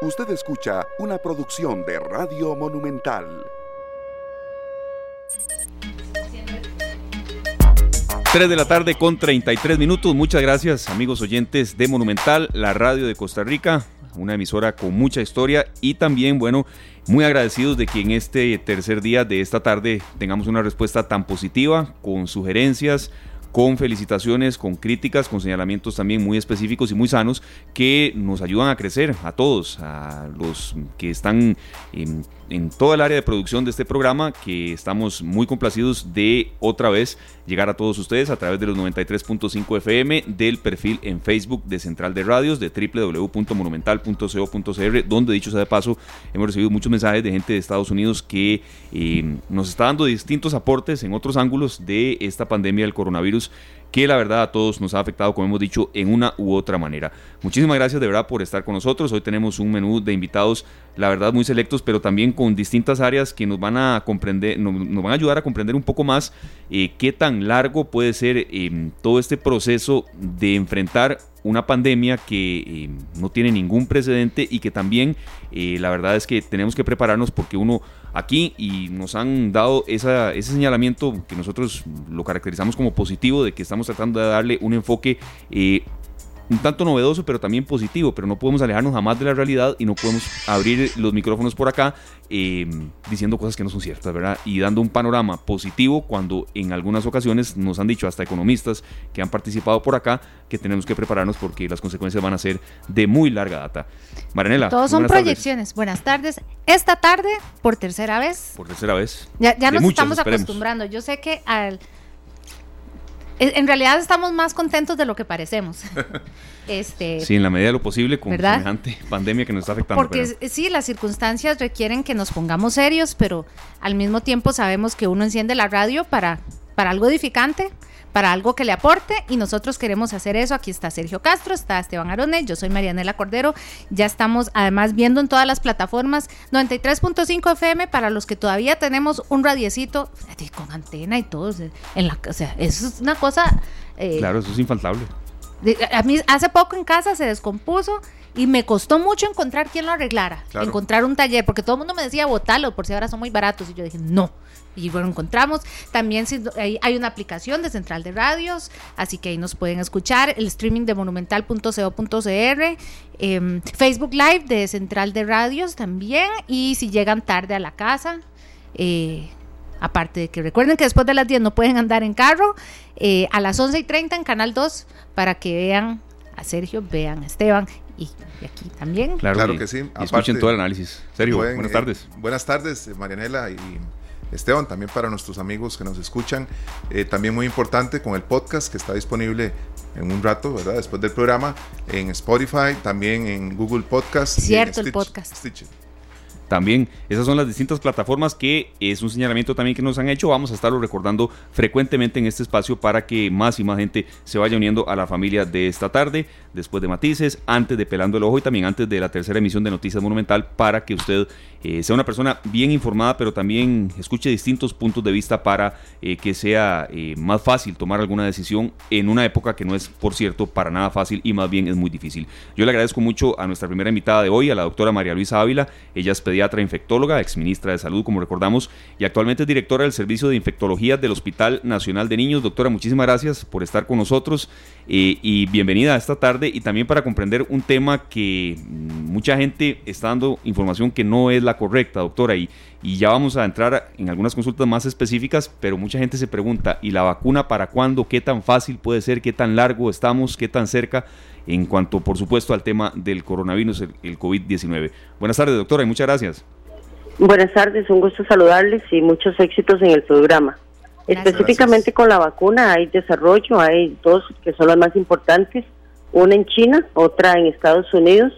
Usted escucha una producción de Radio Monumental. Tres de la tarde con 33 minutos. Muchas gracias amigos oyentes de Monumental, la radio de Costa Rica, una emisora con mucha historia y también, bueno, muy agradecidos de que en este tercer día de esta tarde tengamos una respuesta tan positiva, con sugerencias, con felicitaciones, con críticas, con señalamientos también muy específicos y muy sanos que nos ayudan a crecer a todos, a los que están en, en toda el área de producción de este programa, que estamos muy complacidos de otra vez llegar a todos ustedes a través de los 93.5 FM, del perfil en Facebook de Central de Radios, de www.monumental.co.cr, donde dicho sea de paso, hemos recibido muchos mensajes de gente de Estados Unidos que eh, nos está dando distintos aportes en otros ángulos de esta pandemia del coronavirus que la verdad a todos nos ha afectado, como hemos dicho, en una u otra manera. Muchísimas gracias de verdad por estar con nosotros. Hoy tenemos un menú de invitados, la verdad, muy selectos, pero también con distintas áreas que nos van a comprender, nos, van a ayudar a comprender un poco más eh, qué tan largo puede ser eh, todo este proceso de enfrentar una pandemia que eh, no tiene ningún precedente y que también la verdad es que tenemos que prepararnos porque uno aquí y nos han dado ese señalamiento que nosotros lo caracterizamos como positivo, de que estamos tratando de darle un enfoque eh, un tanto novedoso, pero también positivo, pero no podemos alejarnos jamás de la realidad y no podemos abrir los micrófonos por acá em, diciendo cosas que no son ciertas, ¿verdad? Y dando un panorama positivo cuando en algunas ocasiones nos han dicho hasta economistas que han participado por acá que tenemos que prepararnos porque las consecuencias van a ser de muy larga data. Marianela. Todos son proyecciones. Buenas tardes. Esta tarde, por tercera vez. Por tercera vez. Ya, nos estamos acostumbrando. Yo sé que al en realidad estamos más contentos de lo que parecemos. este, sí, en la medida de lo posible con semejante pandemia que nos está afectando. Porque sí, las circunstancias requieren que nos pongamos serios, pero al mismo tiempo sabemos que uno enciende la radio para, para algo edificante para algo que le aporte y nosotros queremos hacer eso. Aquí está Sergio Castro, está Esteban Arone, yo soy Marianela Cordero. Ya estamos además viendo en todas las plataformas 93.5 FM para los que todavía tenemos un radiecito con antena y todo. En la, o sea, eso es una cosa... Eh, claro, eso es infaltable. A mí hace poco en casa se descompuso y me costó mucho encontrar quien lo arreglara, encontrar un taller, porque todo el mundo me decía, botalo, por si ahora son muy baratos. Y yo dije, no, y bueno, encontramos. También hay una aplicación de Central de Radios, así que ahí nos pueden escuchar. El streaming de monumental.co.cr, em, Facebook Live de Central de Radios también. Y si llegan tarde a la casa, eh, aparte de que recuerden que después de las 10 no pueden andar en carro, eh, a las 11 y 30 en Canal 2 para que vean a Sergio, vean a Esteban y, aquí también. Claro, que, sí. escuchen todo el análisis. Sergio, buenas eh, tardes. buenas tardes, Marianela y Esteban, también para nuestros amigos que nos escuchan. Eh, también muy importante con el podcast que está disponible en un rato, ¿verdad? Después del programa, en Spotify, también en Google Podcast. Cierto, el podcast. También esas son las distintas plataformas que es un señalamiento también que nos han hecho. Vamos a estarlo recordando frecuentemente en este espacio para que más y más gente se vaya uniendo a la familia de esta tarde, después de Matices, antes de Pelando el Ojo y también antes de la tercera emisión de Noticias Monumental para que usted eh, sea una persona bien informada, pero también escuche distintos puntos de vista para eh, que sea eh, más fácil tomar alguna decisión en una época que no es, por cierto, para nada fácil y más bien es muy difícil. Yo le agradezco mucho a nuestra primera invitada de hoy, a la doctora María Luisa Ávila. Ella es pediatra infectóloga, exministra de Salud, como recordamos, y actualmente es directora del Servicio de Infectología del Hospital Nacional de Niños. Doctora, muchísimas gracias por estar con nosotros y bienvenida a esta tarde y también para comprender un tema que mm, mucha gente está dando información que no es la correcta, doctora, y, y ya vamos a entrar en algunas consultas más específicas, pero mucha gente se pregunta, ¿y la vacuna para cuándo? ¿Qué tan fácil puede ser? ¿Qué tan largo estamos? ¿Qué tan cerca? En cuanto, por supuesto, al tema del coronavirus, el, el COVID-19. Buenas tardes, doctora, y muchas gracias. Buenas tardes, un gusto saludarles y muchos éxitos en el programa. Específicamente con la vacuna hay desarrollo, hay dos que son las más importantes, una en China, otra en Estados Unidos,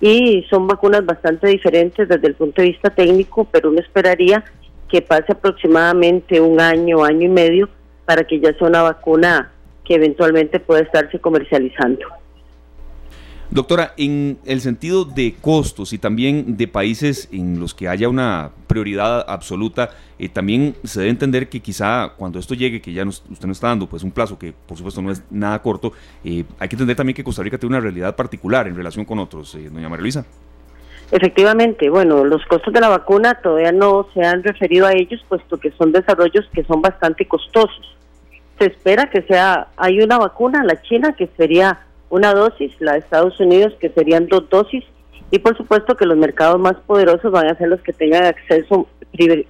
y son vacunas bastante diferentes desde el punto de vista técnico, pero uno esperaría que pase aproximadamente un año, año y medio para que ya sea una vacuna que eventualmente pueda estarse comercializando. Doctora, en el sentido de costos y también de países en los que haya una prioridad absoluta, eh, también se debe entender que quizá cuando esto llegue, que ya usted nos está dando pues un plazo que por supuesto no es nada corto, eh, hay que entender también que Costa Rica tiene una realidad particular en relación con otros. Eh, doña María Luisa. Efectivamente, bueno, los costos de la vacuna todavía no se han referido a ellos, puesto que son desarrollos que son bastante costosos. Se espera que sea, hay una vacuna, la China, que sería una dosis, la de Estados Unidos, que serían dos dosis, y por supuesto que los mercados más poderosos van a ser los que tengan acceso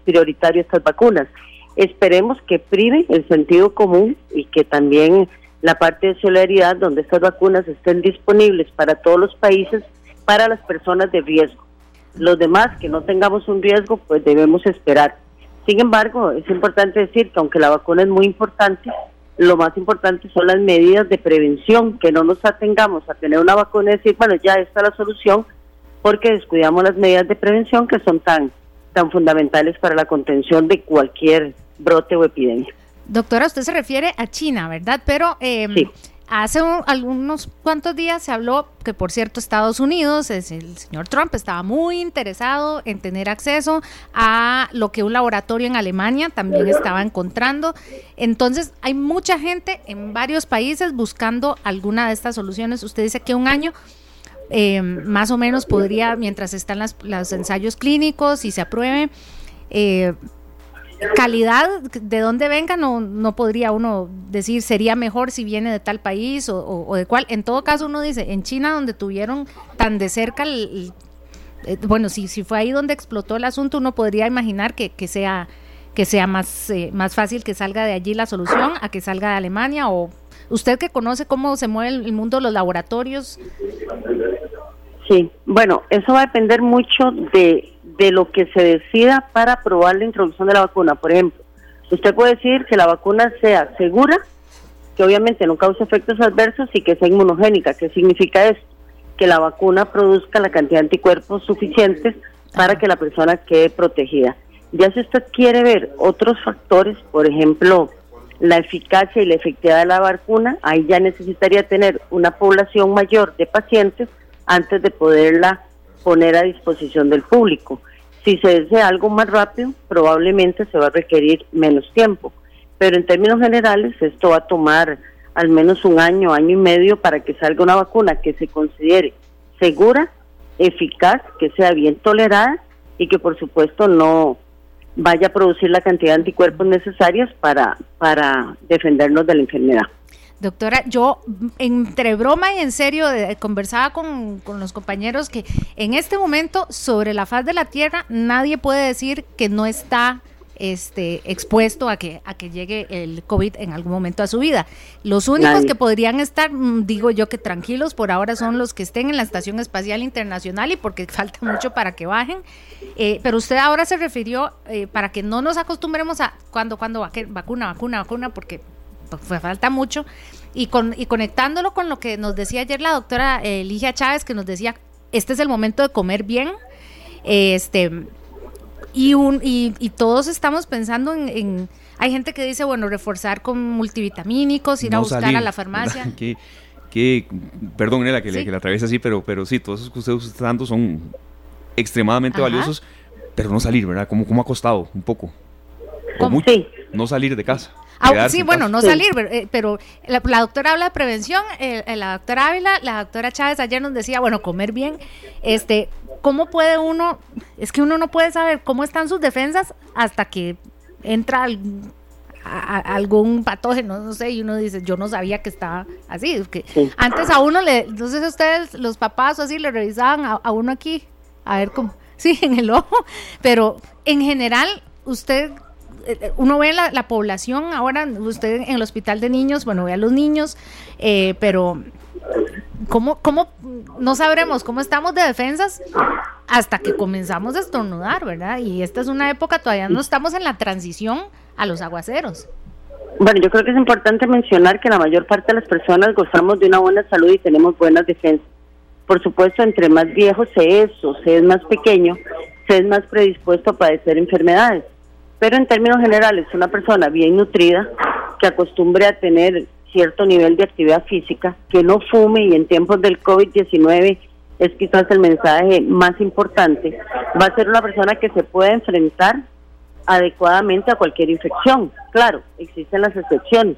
prioritario a estas vacunas. Esperemos que prive el sentido común y que también la parte de solidaridad, donde estas vacunas estén disponibles para todos los países, para las personas de riesgo. Los demás que no tengamos un riesgo, pues debemos esperar. Sin embargo, es importante decir que aunque la vacuna es muy importante, lo más importante son las medidas de prevención, que no nos atengamos a tener una vacuna y decir, bueno, ya está la solución, porque descuidamos las medidas de prevención que son tan, tan fundamentales para la contención de cualquier brote o epidemia. Doctora, usted se refiere a China, ¿verdad? Pero eh, sí. Hace algunos cuantos días se habló que, por cierto, Estados Unidos, es el señor Trump, estaba muy interesado en tener acceso a lo que un laboratorio en Alemania también estaba encontrando. Entonces, hay mucha gente en varios países buscando alguna de estas soluciones. Usted dice que un año eh, más o menos podría, mientras están los ensayos clínicos y se apruebe, eh, calidad, de dónde venga, no, no podría uno decir sería mejor si viene de tal país o, de cuál. En todo caso, uno dice, en China, donde tuvieron tan de cerca el, eh, bueno, si, si fue ahí donde explotó el asunto, uno podría imaginar que, que sea que sea más, eh, más fácil que salga de allí la solución a que salga de Alemania o usted que conoce cómo se mueve el mundo los laboratorios. Sí, bueno, eso va a depender mucho de de lo que se decida para aprobar la introducción de la vacuna. Por ejemplo, usted puede decir que la vacuna sea segura, que obviamente no cause efectos adversos y que sea inmunogénica. ¿Qué significa esto? Que la vacuna produzca la cantidad de anticuerpos suficientes para que la persona quede protegida. Ya si usted quiere ver otros factores, por ejemplo, la eficacia y la efectividad de la vacuna, ahí ya necesitaría tener una población mayor de pacientes antes de poderla poner a disposición del público. Si se desea algo más rápido, probablemente se va a requerir menos tiempo, pero en términos generales esto va a tomar al menos un año, año y medio para que salga una vacuna que se considere segura, eficaz, que sea bien tolerada y que por supuesto no vaya a producir la cantidad de anticuerpos necesarias para, para defendernos de la enfermedad. Doctora, yo entre broma y en serio conversaba con, los compañeros que en este momento sobre la faz de la Tierra nadie puede decir que no está este, expuesto a que, a que llegue el COVID en algún momento a su vida. Los únicos que podrían estar, mm, digo yo que tranquilos por ahora son los que estén en la Estación Espacial Internacional y porque falta mucho para que bajen. Eh, pero usted ahora se refirió eh, para que no nos acostumbremos a cuando, cuando vacuna, vacuna, vacuna, porque pues falta mucho. Y, con, y conectándolo con lo que nos decía ayer la doctora Eligia Chávez, que nos decía, este es el momento de comer bien. Este, y, un, y, todos estamos pensando en, Hay gente que dice, bueno, reforzar con multivitamínicos, ir a buscar a la farmacia. Que, que, perdón, que, que la atraviesa así, pero, pero sí, todos esos que ustedes están dando son extremadamente valiosos, pero no salir, ¿verdad? ¿Cómo, cómo ha costado un poco? ¿Cómo? No salir de casa. Ah, sí, bueno, no salir, eh, pero la, doctora habla de prevención, eh, eh, la doctora Ávila, la doctora Chávez ayer nos decía, bueno, comer bien, este, ¿cómo puede uno, es que uno no puede saber cómo están sus defensas hasta que entra algún patógeno, no sé, y uno dice, yo no sabía que estaba así, que antes a uno le, no sé si ustedes, los papás o así, le revisaban a, a uno aquí, a ver cómo, sí, en el ojo, pero en general, usted uno ve la, población ahora, usted en el hospital de niños, bueno, ve a los niños, eh, pero ¿cómo, ¿cómo no sabremos cómo estamos de defensas hasta que comenzamos a estornudar, verdad? Y esta es una época, todavía no estamos en la transición a los aguaceros. Bueno, yo creo que es importante mencionar que la mayor parte de las personas gozamos de una buena salud y tenemos buenas defensas. Por supuesto, entre más viejo se es o se es más pequeño, se es más predispuesto a padecer enfermedades. Pero en términos generales, una persona bien nutrida, que acostumbre a tener cierto nivel de actividad física, que no fume y en tiempos del COVID-19 es quizás el mensaje más importante, va a ser una persona que se pueda enfrentar adecuadamente a cualquier infección. Claro, existen las excepciones.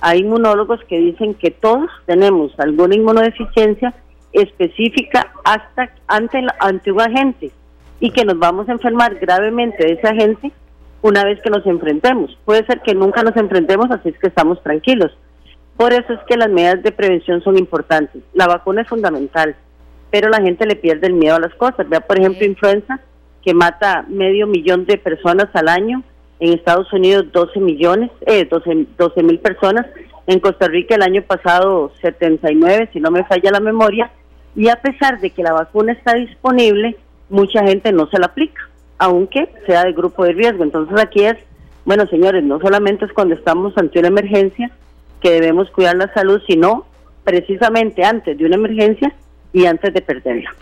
Hay inmunólogos que dicen que todos tenemos alguna inmunodeficiencia específica hasta ante, ante un agente y que nos vamos a enfermar gravemente de ese agente una vez que nos enfrentemos. Puede ser que nunca nos enfrentemos, así es que estamos tranquilos. Por eso es que las medidas de prevención son importantes. La vacuna es fundamental, pero la gente le pierde el miedo a las cosas. Vea, por ejemplo, influenza, que mata medio millón de personas al año. En Estados Unidos 12 millones, eh, 12 mil personas. En Costa Rica el año pasado 79, si no me falla la memoria. Y a pesar de que la vacuna está disponible, mucha gente no se la aplica, aunque sea de grupo de riesgo. Entonces aquí es, bueno señores, no solamente es cuando estamos ante una emergencia que debemos cuidar la salud, sino precisamente antes de una emergencia y antes de perderla.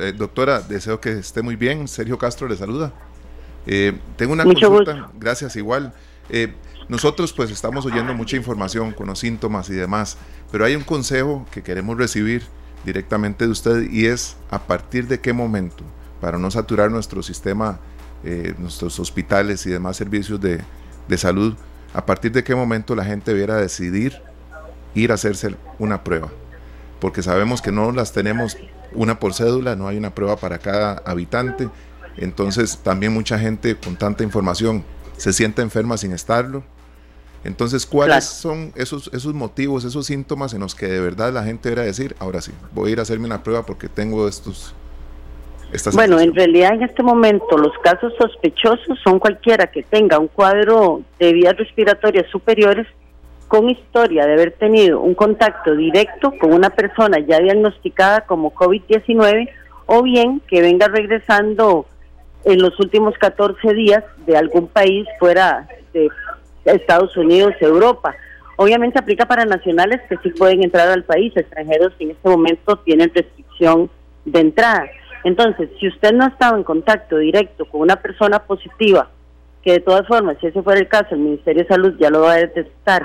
Eh, doctora, deseo que esté muy bien. Sergio Castro le saluda. Eh, tengo una consulta. Gracias, igual. Eh, nosotros pues estamos oyendo mucha información con los síntomas y demás, pero hay un consejo que queremos recibir directamente de usted y es a partir de qué momento para no saturar nuestro sistema, eh, nuestros hospitales y demás servicios de, salud, a partir de qué momento la gente debiera decidir ir a hacerse una prueba. Porque sabemos que no las tenemos una por cédula, no hay una prueba para cada habitante. Entonces también mucha gente con tanta información se siente enferma sin estarlo. Entonces, ¿cuáles son esos, esos motivos, esos síntomas en los que de verdad la gente debería decir, ahora sí, voy a ir a hacerme una prueba porque tengo estos bueno, en realidad en este momento los casos sospechosos son cualquiera que tenga un cuadro de vías respiratorias superiores con historia de haber tenido un contacto directo con una persona ya diagnosticada como COVID-19 o bien que venga regresando en los últimos 14 días de algún país fuera de Estados Unidos, Europa. Obviamente aplica para nacionales que sí pueden entrar al país, extranjeros que en este momento tienen restricción de entrada. Entonces, si usted no ha estado en contacto directo con una persona positiva, que de todas formas, si ese fuera el caso, el Ministerio de Salud ya lo va a detectar,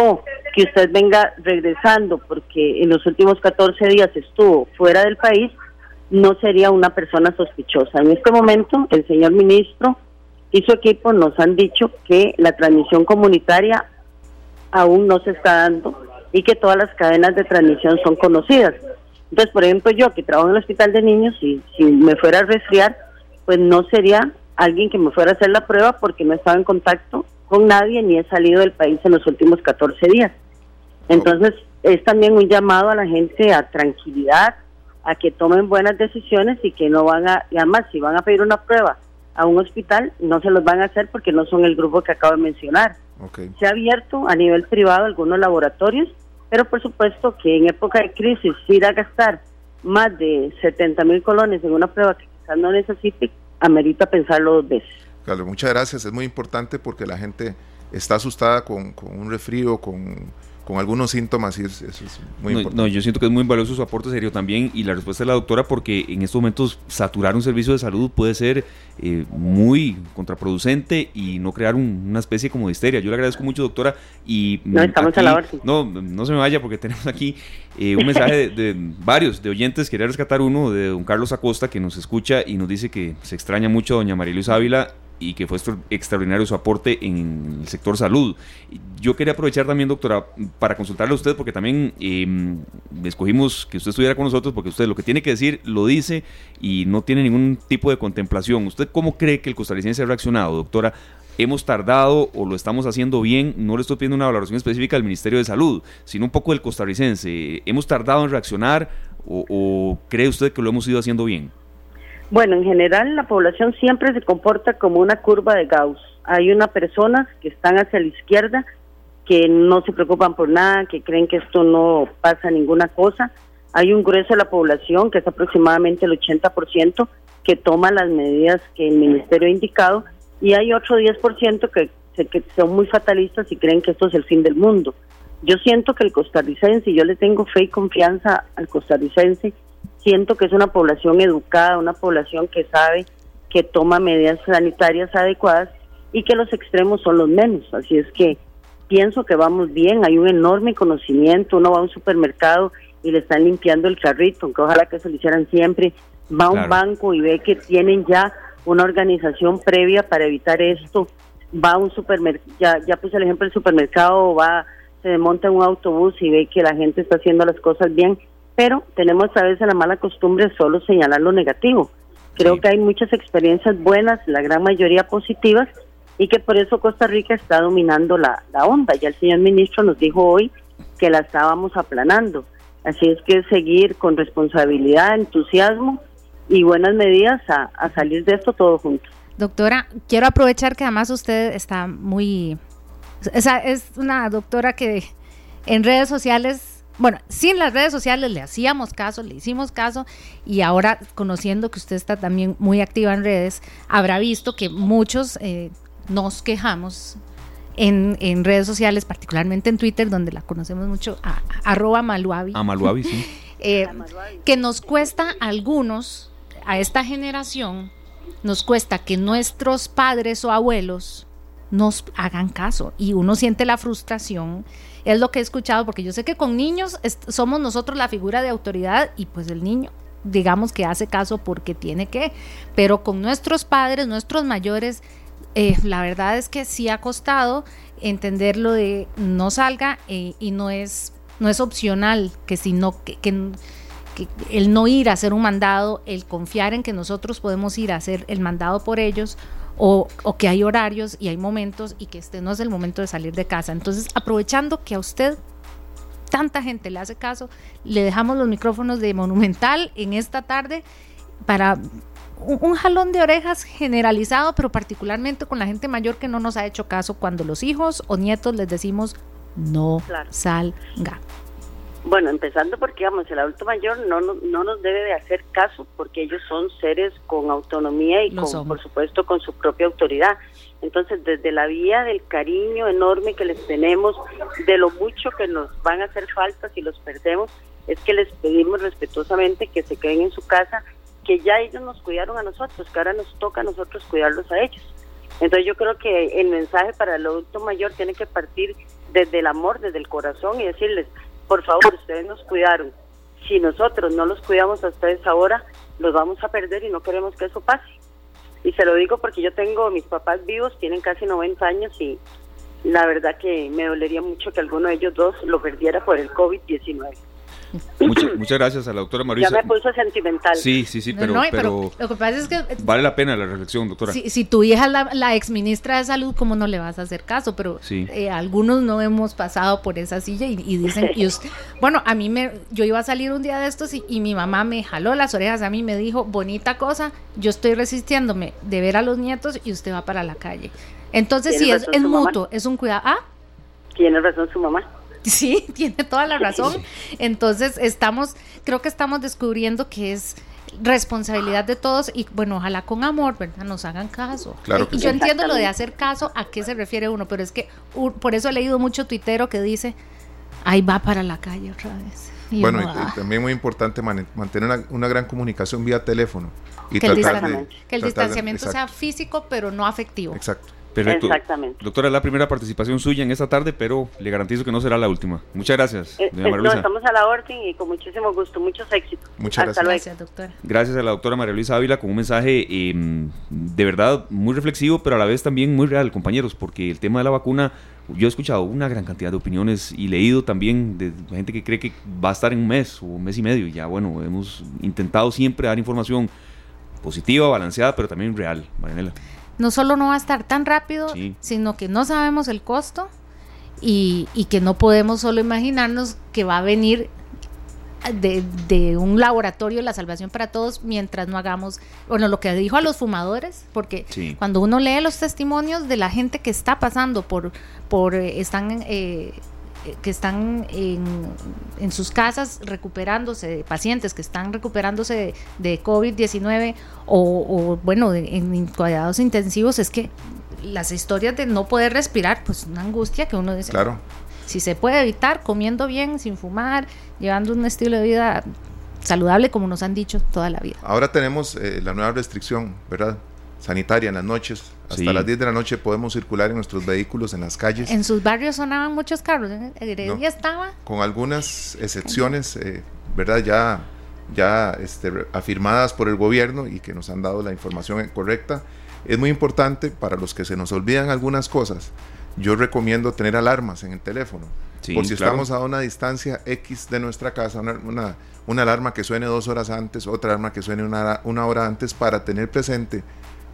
o que usted venga regresando porque en los últimos 14 días estuvo fuera del país, no sería una persona sospechosa. En este momento, el señor ministro y su equipo nos han dicho que la transmisión comunitaria aún no se está dando y que todas las cadenas de transmisión son conocidas. Entonces, por ejemplo, yo que trabajo en el hospital de niños, y si me fuera a resfriar, pues no sería alguien que me fuera a hacer la prueba porque no estaba en contacto con nadie ni he salido del país en los últimos 14 días. Entonces, es también un llamado a la gente a tranquilidad, a que tomen buenas decisiones y que no van a, y además, si van a pedir una prueba a un hospital, no se los van a hacer porque no son el grupo que acabo de mencionar. Se ha abierto a nivel privado algunos laboratorios pero por supuesto que en época de crisis ir a gastar más de 70 mil colones en una prueba que quizás no necesite, amerita pensarlo dos veces. Claro, muchas gracias. Es muy importante porque la gente está asustada con, con un resfrío, con con algunos síntomas y eso, es muy importante. No, yo siento que es muy valioso su aporte serio también y la respuesta de la doctora porque en estos momentos saturar un servicio de salud puede ser eh, muy contraproducente y no crear una especie como de histeria. Yo le agradezco mucho, doctora. Y no, estamos a la orden. No, no se me vaya porque tenemos aquí eh, un mensaje de, varios, de oyentes. Quería rescatar uno de don Carlos Acosta que nos escucha y nos dice que se extraña mucho a doña María Luisa Ávila y que fue extraordinario su aporte en el sector salud. Yo quería aprovechar también, doctora, para consultarle a usted, porque también eh, escogimos que usted estuviera con nosotros, porque usted lo que tiene que decir lo dice y no tiene ningún tipo de contemplación. ¿Usted cómo cree que el costarricense ha reaccionado, doctora? ¿Hemos tardado o lo estamos haciendo bien? No le estoy pidiendo una valoración específica del Ministerio de Salud, sino un poco del costarricense. ¿Hemos tardado en reaccionar o cree usted que lo hemos ido haciendo bien? Bueno, en general la población siempre se comporta como una curva de Gauss. Hay unas personas que están hacia la izquierda, que no se preocupan por nada, que creen que esto no pasa ninguna cosa. Hay un grueso de la población, que es aproximadamente el 80%, que toma las medidas que el ministerio ha indicado, y hay otro 10% que, que son muy fatalistas y creen que esto es el fin del mundo. Yo siento que el costarricense, yo le tengo fe y confianza al costarricense, siento que es una población educada, una población que sabe que toma medidas sanitarias adecuadas y que los extremos son los menos. Así es que pienso que vamos bien, hay un enorme conocimiento, uno va a un supermercado y le están limpiando el carrito, aunque ojalá que se lo hicieran siempre, va a un banco y ve que tienen ya una organización previa para evitar esto, va a un supermercado, ya, ya puse el ejemplo del supermercado, va, se monta en un autobús y ve que la gente está haciendo las cosas bien pero tenemos a veces la mala costumbre solo señalar lo negativo. Creo que hay muchas experiencias buenas, la gran mayoría positivas, y que por eso Costa Rica está dominando la, la onda. Ya el señor ministro nos dijo hoy que la estábamos aplanando. Así es que seguir con responsabilidad, entusiasmo y buenas medidas a, a salir de esto todos juntos. Doctora, quiero aprovechar que además usted está muy... Esa es una doctora que en redes sociales, bueno, sin las redes sociales le hacíamos caso, le hicimos caso y ahora conociendo que usted está también muy activa en redes, habrá visto que muchos eh, nos quejamos en, en, redes sociales, particularmente en Twitter, donde la conocemos mucho, a, arroba Maluabi. A Maluabi, sí. eh, que nos cuesta a algunos, a esta generación, nos cuesta que nuestros padres o abuelos nos hagan caso y uno siente la frustración. Es lo que he escuchado, porque yo sé que con niños somos nosotros la figura de autoridad y pues el niño digamos que hace caso porque tiene que, pero con nuestros padres, nuestros mayores, eh, la verdad es que sí ha costado entender lo de no salga eh, y no es, no es opcional, que si no, que, que, el no ir a hacer un mandado, el confiar en que nosotros podemos ir a hacer el mandado por ellos, o, o, que hay horarios y hay momentos y que este no es el momento de salir de casa. Entonces, aprovechando que a usted tanta gente le hace caso, le dejamos los micrófonos de Monumental en esta tarde para un, jalón de orejas generalizado, pero particularmente con la gente mayor que no nos ha hecho caso cuando los hijos o nietos les decimos no salga. Bueno, empezando porque, digamos, el adulto mayor no, no, nos debe de hacer caso porque ellos son seres con autonomía y, con, por supuesto, con su propia autoridad. Entonces, desde la vía del cariño enorme que les tenemos, de lo mucho que nos van a hacer falta si los perdemos, es que les pedimos respetuosamente que se queden en su casa que ya ellos nos cuidaron a nosotros, que ahora nos toca a nosotros cuidarlos a ellos. Entonces yo creo que el mensaje para el adulto mayor tiene que partir desde el amor, desde el corazón y decirles, por favor, ustedes nos cuidaron. Si nosotros no los cuidamos a ustedes ahora, los vamos a perder y no queremos que eso pase. Y se lo digo porque yo tengo mis papás vivos, tienen casi 90 años y la verdad que me dolería mucho que alguno de ellos dos lo perdiera por el COVID-19. muchas gracias a la doctora Marisa. Ya me puso sentimental. Sí, sí, sí, pero, pero, lo que pasa es que... Vale la pena la reflexión, doctora. Si, si tu hija es la, la, ex ministra de Salud, ¿cómo no le vas a hacer caso? Pero eh, algunos no hemos pasado por esa silla y, dicen... Y bueno, a mí me... Yo iba a salir un día de estos y, y, mi mamá me jaló las orejas a mí me dijo, bonita cosa, yo estoy resistiéndome de ver a los nietos y usted va para la calle. Entonces, si es, es mutuo, es un cuidado... ¿Ah? Tiene razón su mamá. Sí, tiene toda la razón. Entonces, estamos, creo que estamos descubriendo que es responsabilidad de todos y bueno, ojalá con amor, ¿verdad? Nos hagan caso. Claro y yo entiendo lo de hacer caso, a qué se refiere uno, pero es que por eso he leído mucho tuitero que dice, ahí va para la calle otra vez. bueno, y, ah". también muy importante mantener una, gran comunicación vía teléfono. Y que, el, que el distanciamiento sea físico, pero no afectivo. Exacto. Perfecto. Exactamente. Doctora, es la primera participación suya en esta tarde, pero le garantizo que no será la última. Muchas gracias. Eh, eh, no, estamos a la orden y con muchísimo gusto, muchos éxitos. Muchas gracias. Gracias, doctora. Gracias a la doctora María Luisa Ávila con un mensaje em, de verdad muy reflexivo, pero a la vez también muy real, compañeros, porque el tema de la vacuna, yo he escuchado una gran cantidad de opiniones y leído también de gente que cree que va a estar en un mes o un mes y medio. Y ya, bueno, hemos intentado siempre dar información positiva, balanceada, pero también real, Marianela no solo no va a estar tan rápido, sino que no sabemos el costo y, que no podemos solo imaginarnos que va a venir de, un laboratorio la salvación para todos mientras no hagamos, bueno, lo que dijo a los fumadores, porque cuando uno lee los testimonios de la gente que está pasando por, por eh, están eh, que están en, sus casas recuperándose, pacientes que están recuperándose de, COVID-19 o, bueno, en cuidados intensivos, es que las historias de no poder respirar, pues una angustia que uno dice. Claro. Si se puede evitar comiendo bien, sin fumar, llevando un estilo de vida saludable como nos han dicho toda la vida. Ahora tenemos eh, la nueva restricción, ¿verdad? Sanitaria en las noches. Hasta las 10 de la noche podemos circular en nuestros vehículos en las calles. En sus barrios sonaban muchos carros. Heredia estaba. Con algunas excepciones, eh, ¿verdad? Ya, ya este, afirmadas por el gobierno y que nos han dado la información correcta. Es muy importante para los que se nos olvidan algunas cosas. Yo recomiendo tener alarmas en el teléfono. por si estamos a una distancia X de nuestra casa, una, una, alarma que suene dos horas antes, otra alarma que suene una, una hora antes para tener presente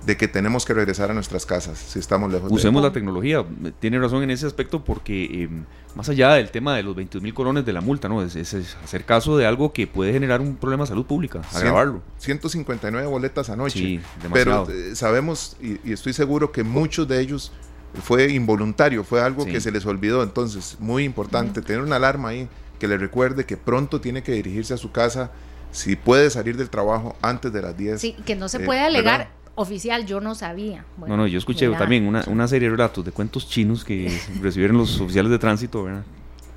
de que tenemos que regresar a nuestras casas si estamos lejos. Usemos la tecnología, tiene razón en ese aspecto porque em, más allá del tema de los 21 mil colones de la multa, ¿no? Es, hacer caso de algo que puede generar un problema de salud pública, agravarlo. 159 boletas anoche, sí, pero eh, sabemos y, estoy seguro que muchos de ellos fue involuntario, fue algo que se les olvidó, entonces muy importante tener una alarma ahí que le recuerde que pronto tiene que dirigirse a su casa si puede salir del trabajo antes de las 10. Sí, que no se eh, puede alegar oficial, yo no sabía. no, no, yo escuché también una, una, serie de relatos de cuentos chinos que recibieron los oficiales de tránsito, ¿verdad?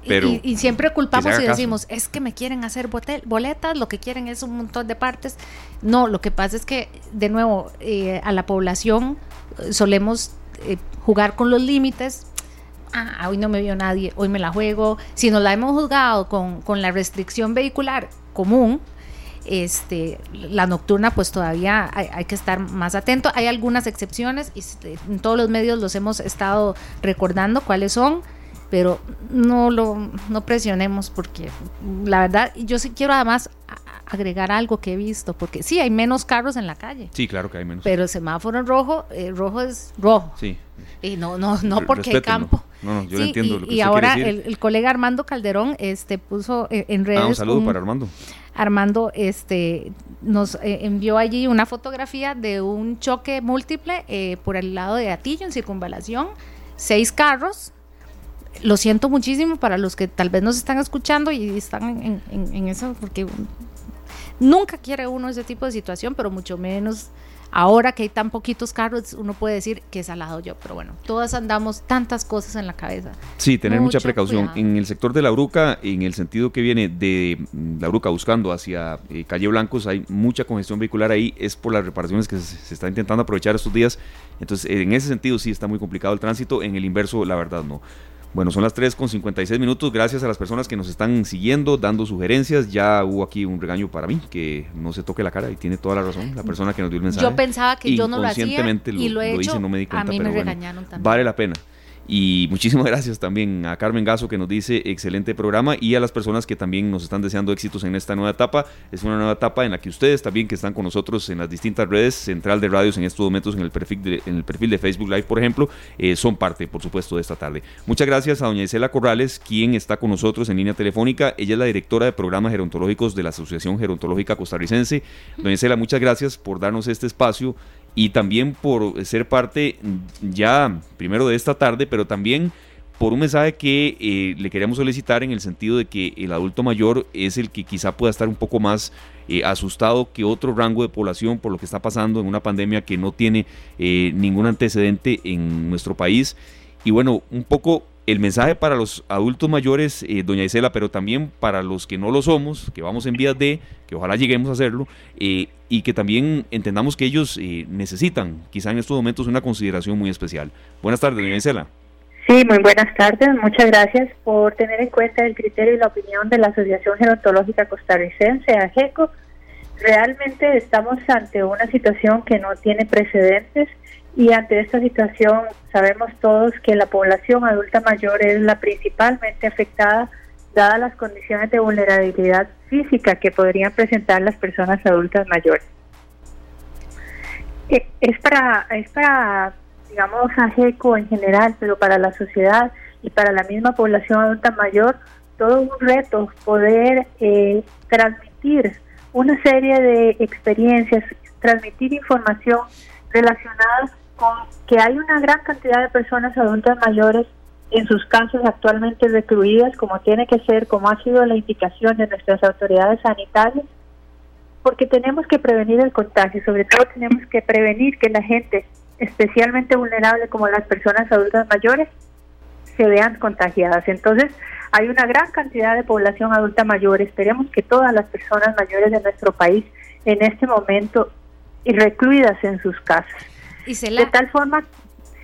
Pero y, siempre culpamos y decimos, es que me quieren hacer boletas, lo que quieren es un montón de partes. No, lo que pasa es que, de nuevo, eh, a la población eh, solemos eh, jugar con los límites. Ah, hoy no me vio nadie, hoy me la juego. Si nos la hemos juzgado con, con la restricción vehicular común, este, la nocturna pues todavía hay, que estar más atento. Hay algunas excepciones y este, en todos los medios los hemos estado recordando cuáles son, pero no lo no presionemos porque la verdad yo sí quiero además agregar algo que he visto, porque sí hay menos carros en la calle. Sí, claro que hay menos. Pero el semáforo en rojo, eh, rojo es rojo. Sí. Y no, no, no porque hay campo. No, no, yo entiendo. y ahora el, colega Armando Calderón este puso eh, en redes. Ah, un saludo para Armando. Armando este, nos eh, envió allí una fotografía de un choque múltiple eh, por el lado de Atillo en circunvalación, seis carros. Lo siento muchísimo para los que tal vez nos están escuchando y están en eso, porque nunca quiere uno ese tipo de situación, pero mucho menos Ahora que hay tan poquitos carros, uno puede decir que es al lado yo, pero bueno, todas andamos tantas cosas en la cabeza. Sí, tener mucha precaución. En el sector de la Bruca, en el sentido que viene de mm, la Bruca buscando hacia eh, Calle Blancos, hay mucha congestión vehicular ahí, es por las reparaciones que se, se está intentando aprovechar estos días. Entonces, en ese sentido sí está muy complicado el tránsito, en el inverso, la verdad no. Bueno, son las 3 con 56 minutos. Gracias a las personas que nos están siguiendo, dando sugerencias. Ya hubo aquí un regaño para mí, que no se toque la cara y tiene toda la razón. La persona que nos dio el mensaje. Yo pensaba que yo no lo hacía y lo, he hecho. no me di cuenta, a mí me regañaron también. Vale la pena. Y muchísimas gracias también a Carmen Gaso que nos dice excelente programa y a las personas que también nos están deseando éxitos en esta nueva etapa. Es una nueva etapa en la que ustedes también que están con nosotros en las distintas redes, Central de Radios en estos momentos en el perfil de, en el perfil de Facebook Live, por ejemplo, eh, son parte, por supuesto, de esta tarde. Muchas gracias a doña Isela Corrales, quien está con nosotros en línea telefónica. Ella es la directora de programas gerontológicos de la Asociación Gerontológica Costarricense. Doña Isela, muchas gracias por darnos este espacio y también por ser parte ya primero de esta tarde, pero también por un mensaje que eh, le queríamos solicitar en el sentido de que el adulto mayor es el que quizá pueda estar un poco más eh, asustado que otro rango de población por lo que está pasando en una pandemia que no tiene eh, ningún antecedente en nuestro país. Y bueno, un poco el mensaje para los adultos mayores, eh, doña Isela, pero también para los que no lo somos, que vamos en vías de, que ojalá lleguemos a hacerlo, eh, y que también entendamos que ellos eh, necesitan, quizá en estos momentos, una consideración muy especial. Buenas tardes, doña Isela. Sí, muy buenas tardes. Muchas gracias por tener en cuenta el criterio y la opinión de la Asociación Gerontológica Costarricense, AGECO. Realmente estamos ante una situación que no tiene precedentes y ante esta situación sabemos todos que la población adulta mayor es la principalmente afectada dadas las condiciones de vulnerabilidad física que podrían presentar las personas adultas mayores. Eh, es para, es para digamos, AGECO en general, pero para la sociedad y para la misma población adulta mayor, todo un reto poder eh, transmitir una serie de experiencias, transmitir información relacionada que hay una gran cantidad de personas adultas mayores en sus casos actualmente recluidas, como tiene que ser, como ha sido la indicación de nuestras autoridades sanitarias, porque tenemos que prevenir el contagio, sobre todo tenemos que prevenir que la gente, especialmente vulnerable como las personas adultas mayores, se vean contagiadas. Entonces, hay una gran cantidad de población adulta mayor. Esperemos que todas las personas mayores de nuestro país en este momento y recluidas en sus casas de tal forma,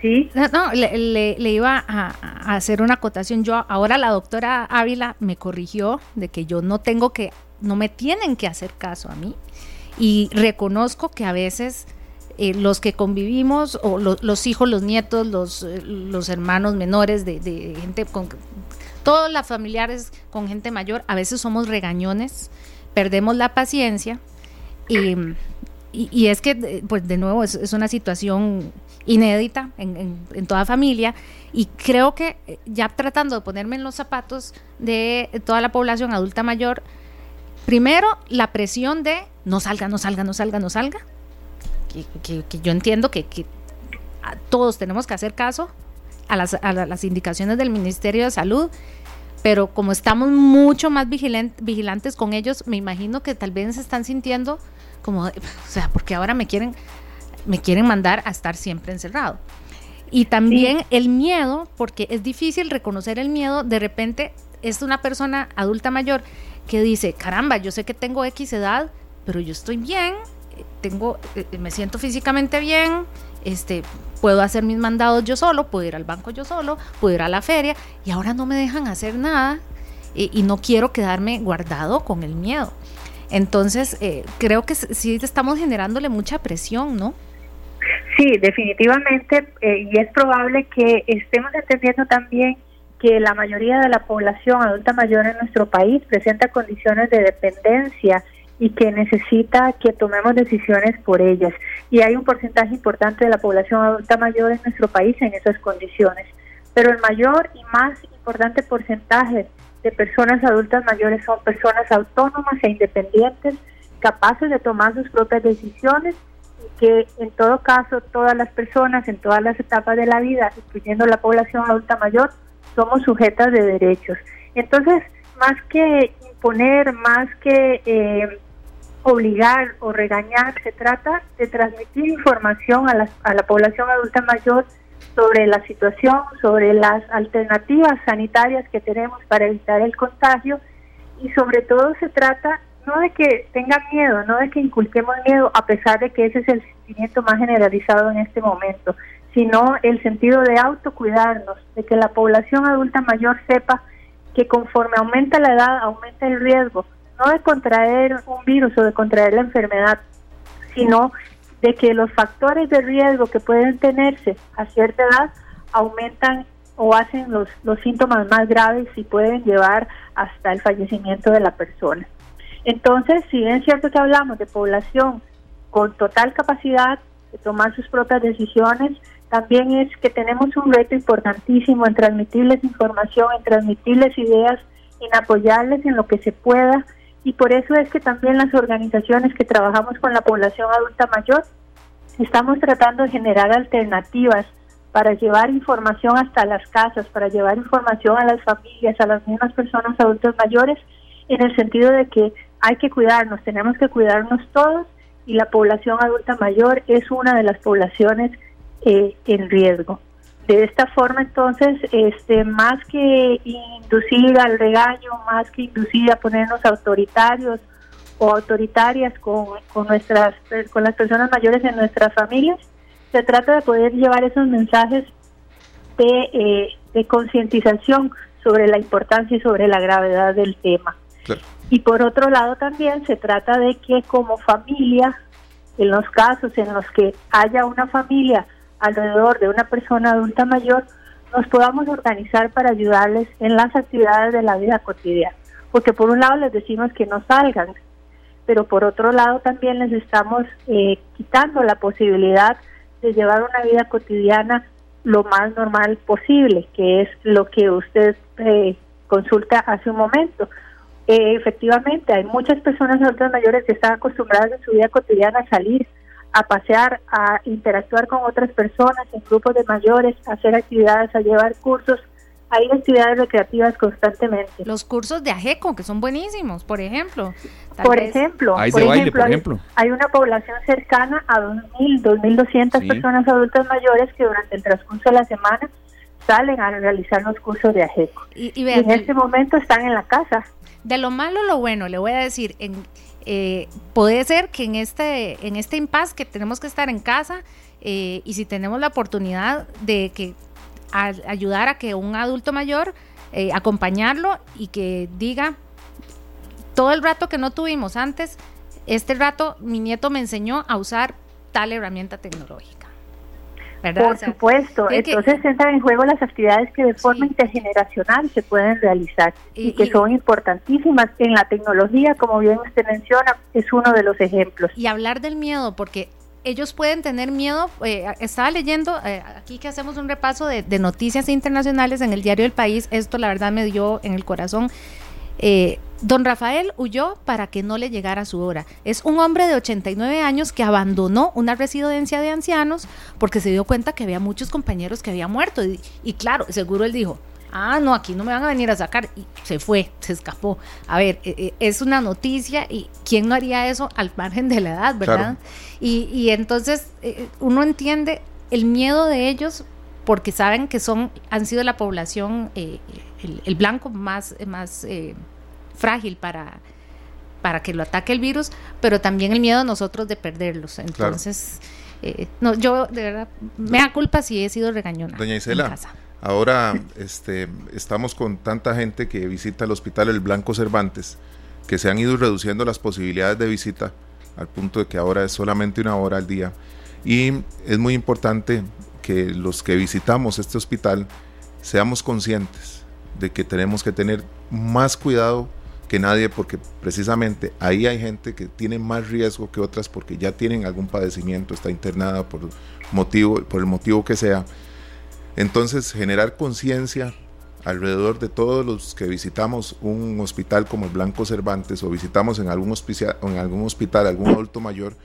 sí. No, le, iba a, hacer una acotación. Yo, ahora la doctora Ávila me corrigió de que yo no tengo que, no me tienen que hacer caso a mí. Y reconozco que a veces eh, los que convivimos, o los hijos, los nietos, los, eh, los hermanos menores de, de gente con... Todos los familiares con gente mayor, a veces somos regañones, perdemos la paciencia y, y, es que, pues de nuevo, es, una situación inédita en, en, toda familia. Y creo que ya tratando de ponerme en los zapatos de toda la población adulta mayor, primero la presión de no salga, no salga, no salga, no salga, que, yo entiendo que, todos tenemos que hacer caso a las, a las, indicaciones del Ministerio de Salud, pero como estamos mucho más vigilantes con ellos, me imagino que tal vez se están sintiendo como, o sea, porque ahora me quieren, me quieren mandar a estar siempre encerrado. Y también el miedo, porque es difícil reconocer el miedo, de repente es una persona adulta mayor que dice, caramba, yo sé que tengo X edad, pero yo estoy bien, tengo, eh, me siento físicamente bien, este, puedo hacer mis mandados yo solo, puedo ir al banco yo solo, puedo ir a la feria y ahora no me dejan hacer nada y no quiero quedarme guardado con el miedo. Entonces, eh, creo que sí estamos generándole mucha presión, ¿no? Sí, definitivamente, eh, y es probable que estemos entendiendo también que la mayoría de la población adulta mayor en nuestro país presenta condiciones de dependencia y que necesita que tomemos decisiones por ellas. Y hay un porcentaje importante de la población adulta mayor en nuestro país en esas condiciones. Pero el mayor y más importante porcentaje de personas adultas mayores son personas autónomas e independientes, capaces de tomar sus propias decisiones y que en todo caso todas las personas en todas las etapas de la vida, incluyendo la población adulta mayor, somos sujetas de derechos. Entonces, más que imponer, más que eh, obligar o regañar, se trata de transmitir información a la, a la población adulta mayor sobre la situación, sobre las alternativas sanitarias que tenemos para evitar el contagio. Y sobre todo se trata no de que tengan miedo, no de que inculquemos miedo, a pesar de que ese es el sentimiento más generalizado en este momento, sino el sentido de autocuidarnos, de que la población adulta mayor sepa que conforme aumenta la edad, aumenta el riesgo, no de contraer un virus o de contraer la enfermedad, sino de que los factores de riesgo que pueden tenerse a cierta edad aumentan o hacen los, los síntomas más graves y pueden llevar hasta el fallecimiento de la persona. Entonces, si bien es cierto que hablamos de población con total capacidad de tomar sus propias decisiones, también es que tenemos un reto importantísimo en transmitirles información, en transmitirles ideas, en apoyarles en lo que se pueda y por eso es que también las organizaciones que trabajamos con la población adulta mayor estamos tratando de generar alternativas para llevar información hasta las casas, para llevar información a las familias, a las mismas personas adultas mayores, en el sentido de que hay que cuidarnos, tenemos que cuidarnos todos y la población adulta mayor es una de las poblaciones eh, en riesgo. De esta forma, entonces, este, más que inducir al regaño, más que inducir a ponernos autoritarios o autoritarias con, con, nuestras, con las personas mayores en nuestras familias, se trata de poder llevar esos mensajes de, eh, de concientización sobre la importancia y sobre la gravedad del tema. Y por otro lado también se trata de que como familia, en los casos en los que haya una familia alrededor de una persona adulta mayor, nos podamos organizar para ayudarles en las actividades de la vida cotidiana. Porque por un lado les decimos que no salgan, pero por otro lado también les estamos eh, quitando la posibilidad de llevar una vida cotidiana lo más normal posible, que es lo que usted eh, consulta hace un momento. Eh, efectivamente, hay muchas personas adultas mayores que están acostumbradas en su vida cotidiana a salir, a pasear, a interactuar con otras personas en grupos de mayores, a hacer actividades, a llevar cursos. Hay actividades recreativas constantemente. Los cursos de AGECO, que son buenísimos, por ejemplo. por ejemplo, por, ejemplo, Hay, una población cercana a 2.000, 2.200 personas adultas mayores que durante el transcurso de la semana salen a realizar los cursos de AGECO. Y, en este momento están en la casa. De lo malo, lo bueno, le voy a decir, en, eh, puede ser que en este, en este impasse que tenemos que estar en casa eh, y si tenemos la oportunidad de que ayudar a que un adulto mayor, eh, acompañarlo y que diga, todo el rato que no tuvimos antes, este rato mi nieto me enseñó a usar tal herramienta tecnológica. Por supuesto, entonces entran en juego las actividades que de forma intergeneracional se pueden realizar y, que son importantísimas en la tecnología, como bien usted menciona, es uno de los ejemplos. Y hablar del miedo, porque ellos pueden tener miedo. Eh, estaba leyendo, eh, aquí que hacemos un repaso de, de, noticias internacionales en el diario El País, esto la verdad me dio en el corazón. Eh, don Rafael huyó para que no le llegara su hora. Es un hombre de 89 años que abandonó una residencia de ancianos porque se dio cuenta que había muchos compañeros que habían muerto. Y, claro, seguro él dijo, ah, no, aquí no me van a venir a sacar. Y se fue, se escapó. A ver, eh, eh, es una noticia y ¿quién no haría eso al margen de la edad, verdad? Y, entonces uno entiende el miedo de ellos porque saben que son, han sido la población el, blanco más, más eh, frágil para, para que lo ataque el virus, pero también el miedo a nosotros de perderlos. Entonces, eh, no, yo de verdad me da culpa si he sido regañona. Doña Isela, ahora este, estamos con tanta gente que visita el hospital El Blanco Cervantes, que se han ido reduciendo las posibilidades de visita al punto de que ahora es solamente una hora al día. Y es muy importante que los que visitamos este hospital seamos conscientes de que tenemos que tener más cuidado que nadie porque precisamente ahí hay gente que tiene más riesgo que otras porque ya tienen algún padecimiento, está internada por, motivo, por el motivo que sea. Entonces generar conciencia alrededor de todos los que visitamos un hospital como el Blanco Cervantes o visitamos en algún, en algún hospital algún adulto mayor,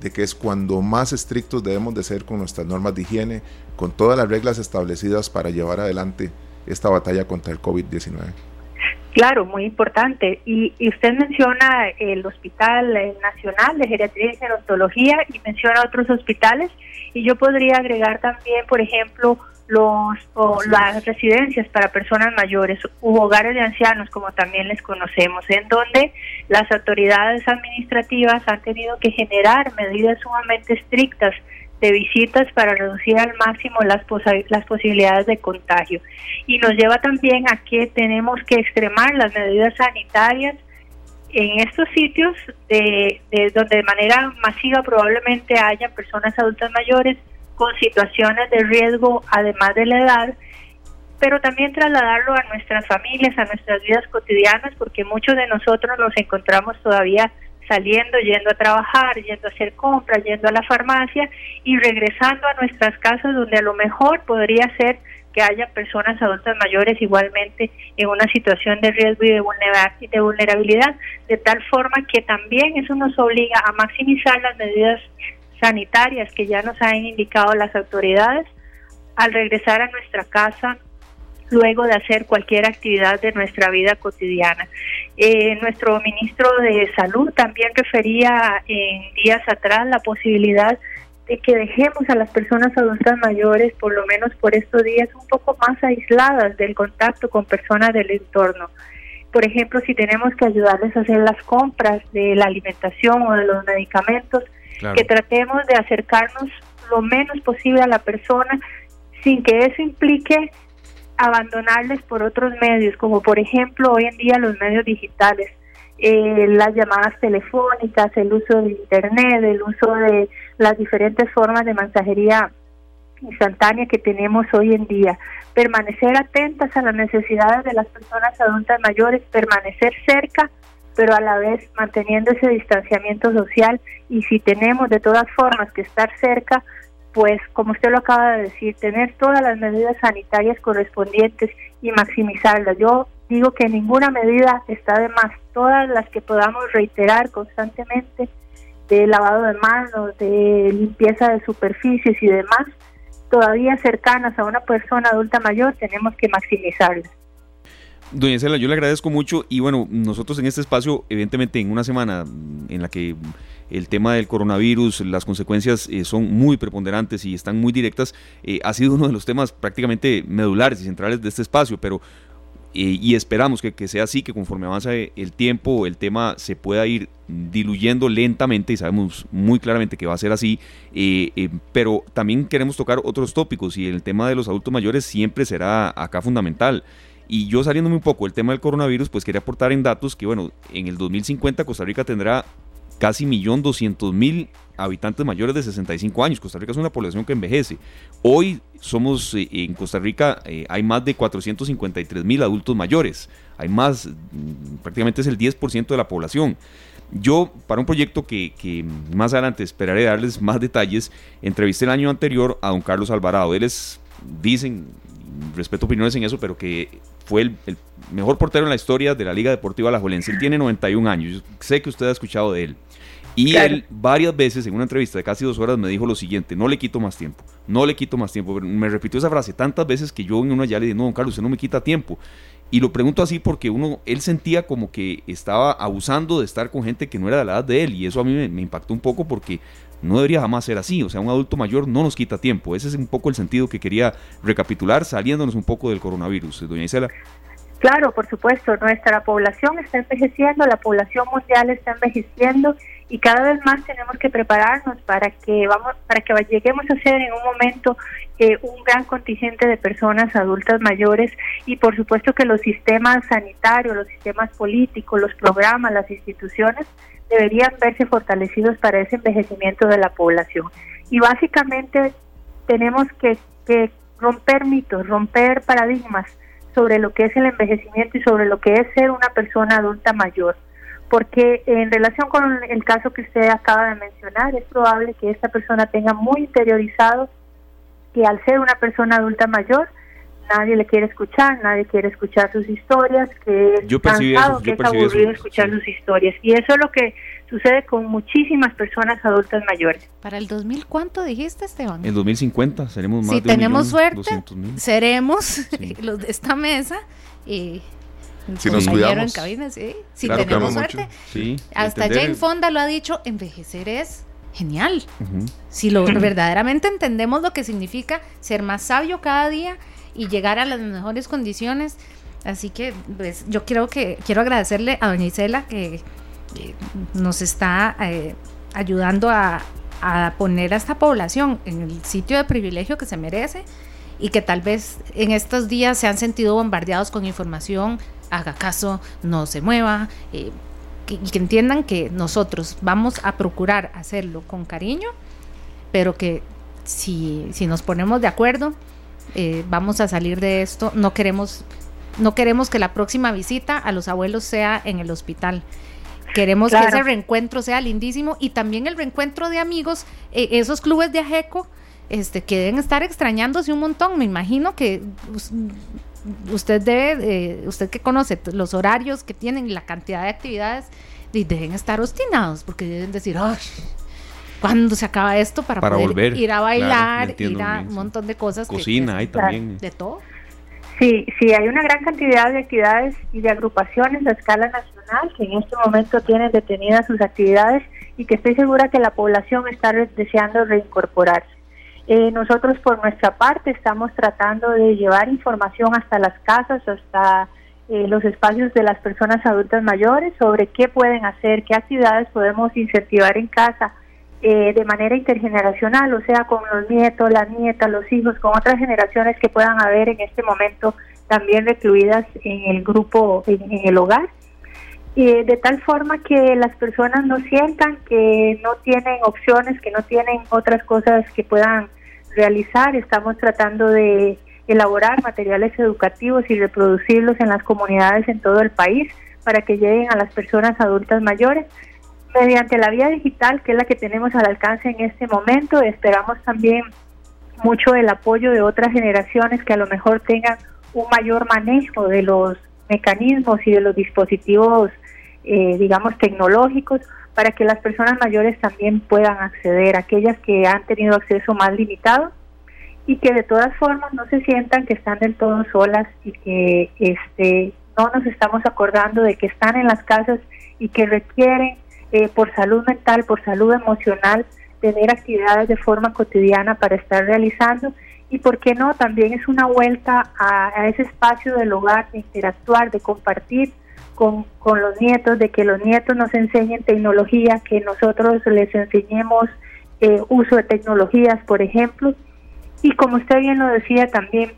de que es cuando más estrictos debemos de ser con nuestras normas de higiene, con todas las reglas establecidas para llevar adelante esta batalla contra el COVID-19. Claro, muy importante. Y, usted menciona el Hospital eh, Nacional de Geriatría y Gerontología y menciona otros hospitales. Y yo podría agregar también, por ejemplo, los las residencias para personas mayores u hogares de ancianos, como también les conocemos, en donde las autoridades administrativas han tenido que generar medidas sumamente estrictas de visitas para reducir al máximo las, las posibilidades de contagio. Y nos lleva también a que tenemos que extremar las medidas sanitarias en estos sitios de, donde de manera masiva probablemente haya personas adultas mayores con situaciones de riesgo además de la edad, pero también trasladarlo a nuestras familias, a nuestras vidas cotidianas, porque muchos de nosotros nos encontramos todavía saliendo, yendo a trabajar, yendo a hacer compras, yendo a la farmacia y regresando a nuestras casas donde a lo mejor podría ser que haya personas adultas mayores igualmente en una situación de riesgo y de vulnerabilidad, de tal forma que también eso nos obliga a maximizar las medidas sanitarias que ya nos han indicado las autoridades al regresar a nuestra casa luego de hacer cualquier actividad de nuestra vida cotidiana. Eh, nuestro ministro de Salud también refería en días atrás la posibilidad de que dejemos a las personas adultas mayores, por lo menos por estos días, un poco más aisladas del contacto con personas del entorno. Por ejemplo, si tenemos que ayudarles a hacer las compras de la alimentación o de los medicamentos, que tratemos de acercarnos lo menos posible a la persona sin que eso implique abandonarles por otros medios, como por ejemplo hoy en día los medios digitales, eh, las llamadas telefónicas, el uso de Internet, el uso de las diferentes formas de mensajería instantánea que tenemos hoy en día. Permanecer atentas a las necesidades de las personas adultas mayores, permanecer cerca, pero a la vez manteniendo ese distanciamiento social y si tenemos de todas formas que estar cerca, pues como usted lo acaba de decir, tener todas las medidas sanitarias correspondientes y maximizarlas. Yo digo que ninguna medida está de más, todas las que podamos reiterar constantemente de lavado de manos, de limpieza de superficies y demás, todavía cercanas a una persona adulta mayor, tenemos que maximizarlas. Doña Cela, yo le agradezco mucho y bueno, nosotros en este espacio, evidentemente en una semana en la que el tema del coronavirus, las consecuencias eh, son muy preponderantes y están muy directas, eh, ha sido uno de los temas prácticamente medulares y centrales de este espacio, pero eh, y esperamos que, que, sea así, que conforme avanza el tiempo, el tema se pueda ir diluyendo lentamente y sabemos muy claramente que va a ser así, pero también queremos tocar otros tópicos y el tema de los adultos mayores siempre será acá fundamental. Y yo saliéndome un poco del tema del coronavirus, pues quería aportar en datos que, bueno, en el 2050 Costa Rica tendrá casi 1.200.000 habitantes mayores de 65 años. Costa Rica es una población que envejece. Hoy somos, eh, en Costa Rica eh, hay más de 453 mil adultos mayores. Hay más, mm, prácticamente es el 10% de la población. Yo, para un proyecto que, más adelante esperaré darles más detalles, entrevisté el año anterior a don Carlos Alvarado. Él dicen, respeto opiniones en eso, pero que fue el, mejor portero en la historia de la Liga Deportiva Alajuelense. Él tiene 91 años. sé que usted ha escuchado de él. Y él varias veces en una entrevista de casi dos horas me dijo lo siguiente, no le quito más tiempo, no le quito más tiempo. Me repitió esa frase tantas veces que yo en una ya le dije, no, don Carlos, usted no me quita tiempo. Y lo pregunto así porque uno, él sentía como que estaba abusando de estar con gente que no era de la edad de él y eso a mí me, impactó un poco porque no debería jamás ser así. O sea, un adulto mayor no nos quita tiempo. Ese es un poco el sentido que quería recapitular saliéndonos un poco del coronavirus. Doña Isela. Claro, por supuesto, nuestra población está envejeciendo, la población mundial está envejeciendo y cada vez más tenemos que prepararnos para que vamos para que lleguemos a ser en un momento eh, un gran contingente de personas adultas mayores y por supuesto que los sistemas sanitarios, los sistemas políticos, los programas, las instituciones deberían verse fortalecidos para ese envejecimiento de la población. Y básicamente tenemos que, romper mitos, romper paradigmas sobre lo que es el envejecimiento y sobre lo que es ser una persona adulta mayor porque en relación con el caso que usted acaba de mencionar, es probable que esta persona tenga muy interiorizado que al ser una persona adulta mayor, nadie le quiere escuchar, nadie quiere escuchar sus historias, que es cansado, que es aburrido escuchar sus historias. Y eso es lo que sucede con muchísimas personas adultas mayores. ¿Para el 2000 cuánto dijiste, Esteban? En 2050 seremos más si tenemos suerte, seremos los de esta mesa. y si nos cuidamos. Si tenemos suerte. Hasta Jane Fonda lo ha dicho, envejecer es genial. Si lo verdaderamente entendemos lo que significa ser más sabio cada día y llegar a las mejores condiciones. Así que pues, yo creo que quiero agradecerle a doña Isela que nos está eh, ayudando a, poner a esta población en el sitio de privilegio que se merece y que tal vez en estos días se han sentido bombardeados con información haga caso, no se mueva, eh, y que entiendan que nosotros vamos a procurar hacerlo con cariño, pero que si, si nos ponemos de acuerdo, eh, vamos a salir de esto. No queremos, no queremos que la próxima visita a los abuelos sea en el hospital. Queremos que ese reencuentro sea lindísimo y también el reencuentro de amigos, eh, esos clubes de Ajeco, este, que deben estar extrañándose un montón. Me imagino que usted debe, usted que conoce los horarios que tienen, la cantidad de actividades, deben estar obstinados, porque deben decir, ¡ay! ¿Cuándo se acaba esto para, poder ir a bailar, ir a un montón de cosas? Cocina, hay también. De todo. Sí, sí, hay una gran cantidad de actividades y de agrupaciones a escala nacional que en este momento tienen detenidas sus actividades y que estoy segura que la población está deseando reincorporarse. Eh, nosotros por nuestra parte estamos tratando de llevar información hasta las casas, hasta eh, los espacios de las personas adultas mayores sobre qué pueden hacer, qué actividades podemos incentivar en casa eh, de manera intergeneracional, o sea, con los nietos, las nietas, los hijos, con otras generaciones que puedan haber en este momento también recluidas en el grupo, en, el hogar. de tal forma que las personas no sientan que no tienen opciones, que no tienen otras cosas que puedan realizar. Estamos tratando de elaborar materiales educativos y reproducirlos en las comunidades en todo el país para que lleguen a las personas adultas mayores. Mediante la vía digital, que es la que tenemos al alcance en este momento, esperamos también mucho el apoyo de otras generaciones que a lo mejor tengan un mayor manejo de los mecanismos y de los dispositivos, eh, digamos, tecnológicos para que las personas mayores también puedan acceder, aquellas que han tenido acceso más limitado y que de todas formas no se sientan que están del todo solas y que este no nos estamos acordando de que están en las casas y que requieren eh, por salud mental, por salud emocional, tener actividades de forma cotidiana para estar realizando y por qué no, también es una vuelta a, a ese espacio del hogar, de interactuar, de compartir con, con los nietos, de que los nietos nos enseñen tecnología, que nosotros les enseñemos eh, uso de tecnologías, por ejemplo. Y como usted bien lo decía también,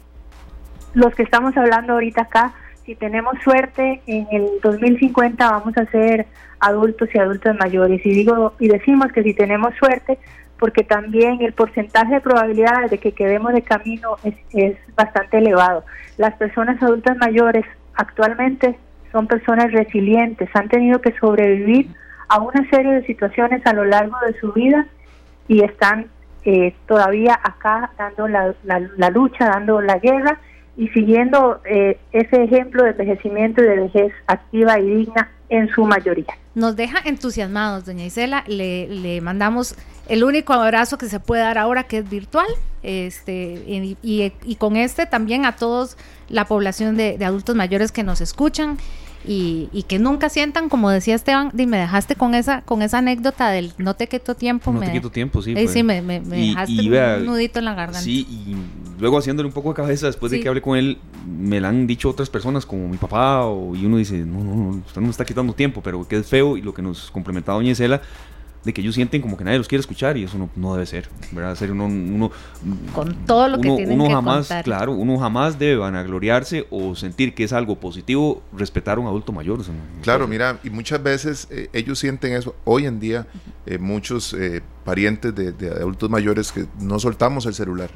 los que estamos hablando ahorita acá si tenemos suerte, en el 2050 vamos a ser adultos y adultos mayores. Y digo y decimos que si tenemos suerte, porque también el porcentaje de probabilidades de que quedemos de camino es, es bastante elevado. Las personas adultas mayores actualmente son personas resilientes, han tenido que sobrevivir a una serie de situaciones a lo largo de su vida y están eh, todavía acá dando la, la, lucha, dando la guerra y siguiendo eh, ese ejemplo de envejecimiento y de vejez activa y digna en su mayoría. Nos deja entusiasmados, doña Isela. Le, le mandamos el único abrazo que se puede dar ahora, que es virtual. Este, y, y, con este también a todos la población de adultos mayores que nos escuchan y, que nunca sientan, como decía Esteban, y me dejaste con esa con esa anécdota del no te quito tiempo. No me, te quito tiempo, sí. sí, me, me, dejaste un nudito en la garganta. Sí, y luego haciéndole un poco de cabeza, después de que hablé con él, me la han dicho otras personas, como mi papá, o, y uno dice, no, no, no, usted no me está quitando tiempo, pero que es feo, y lo que nos complementaba Doña Isela, de que ellos sienten como que nadie los quiere escuchar y eso no, no debe ser, ¿verdad? Ser uno, uno con todo lo que uno, tienen uno jamás, claro, uno jamás debe vanagloriarse o sentir que es algo positivo respetar a un adulto mayor. claro, mira, y muchas veces eh, ellos sienten eso. Hoy en día, eh, muchos eh, parientes de, adultos mayores que no soltamos el celular.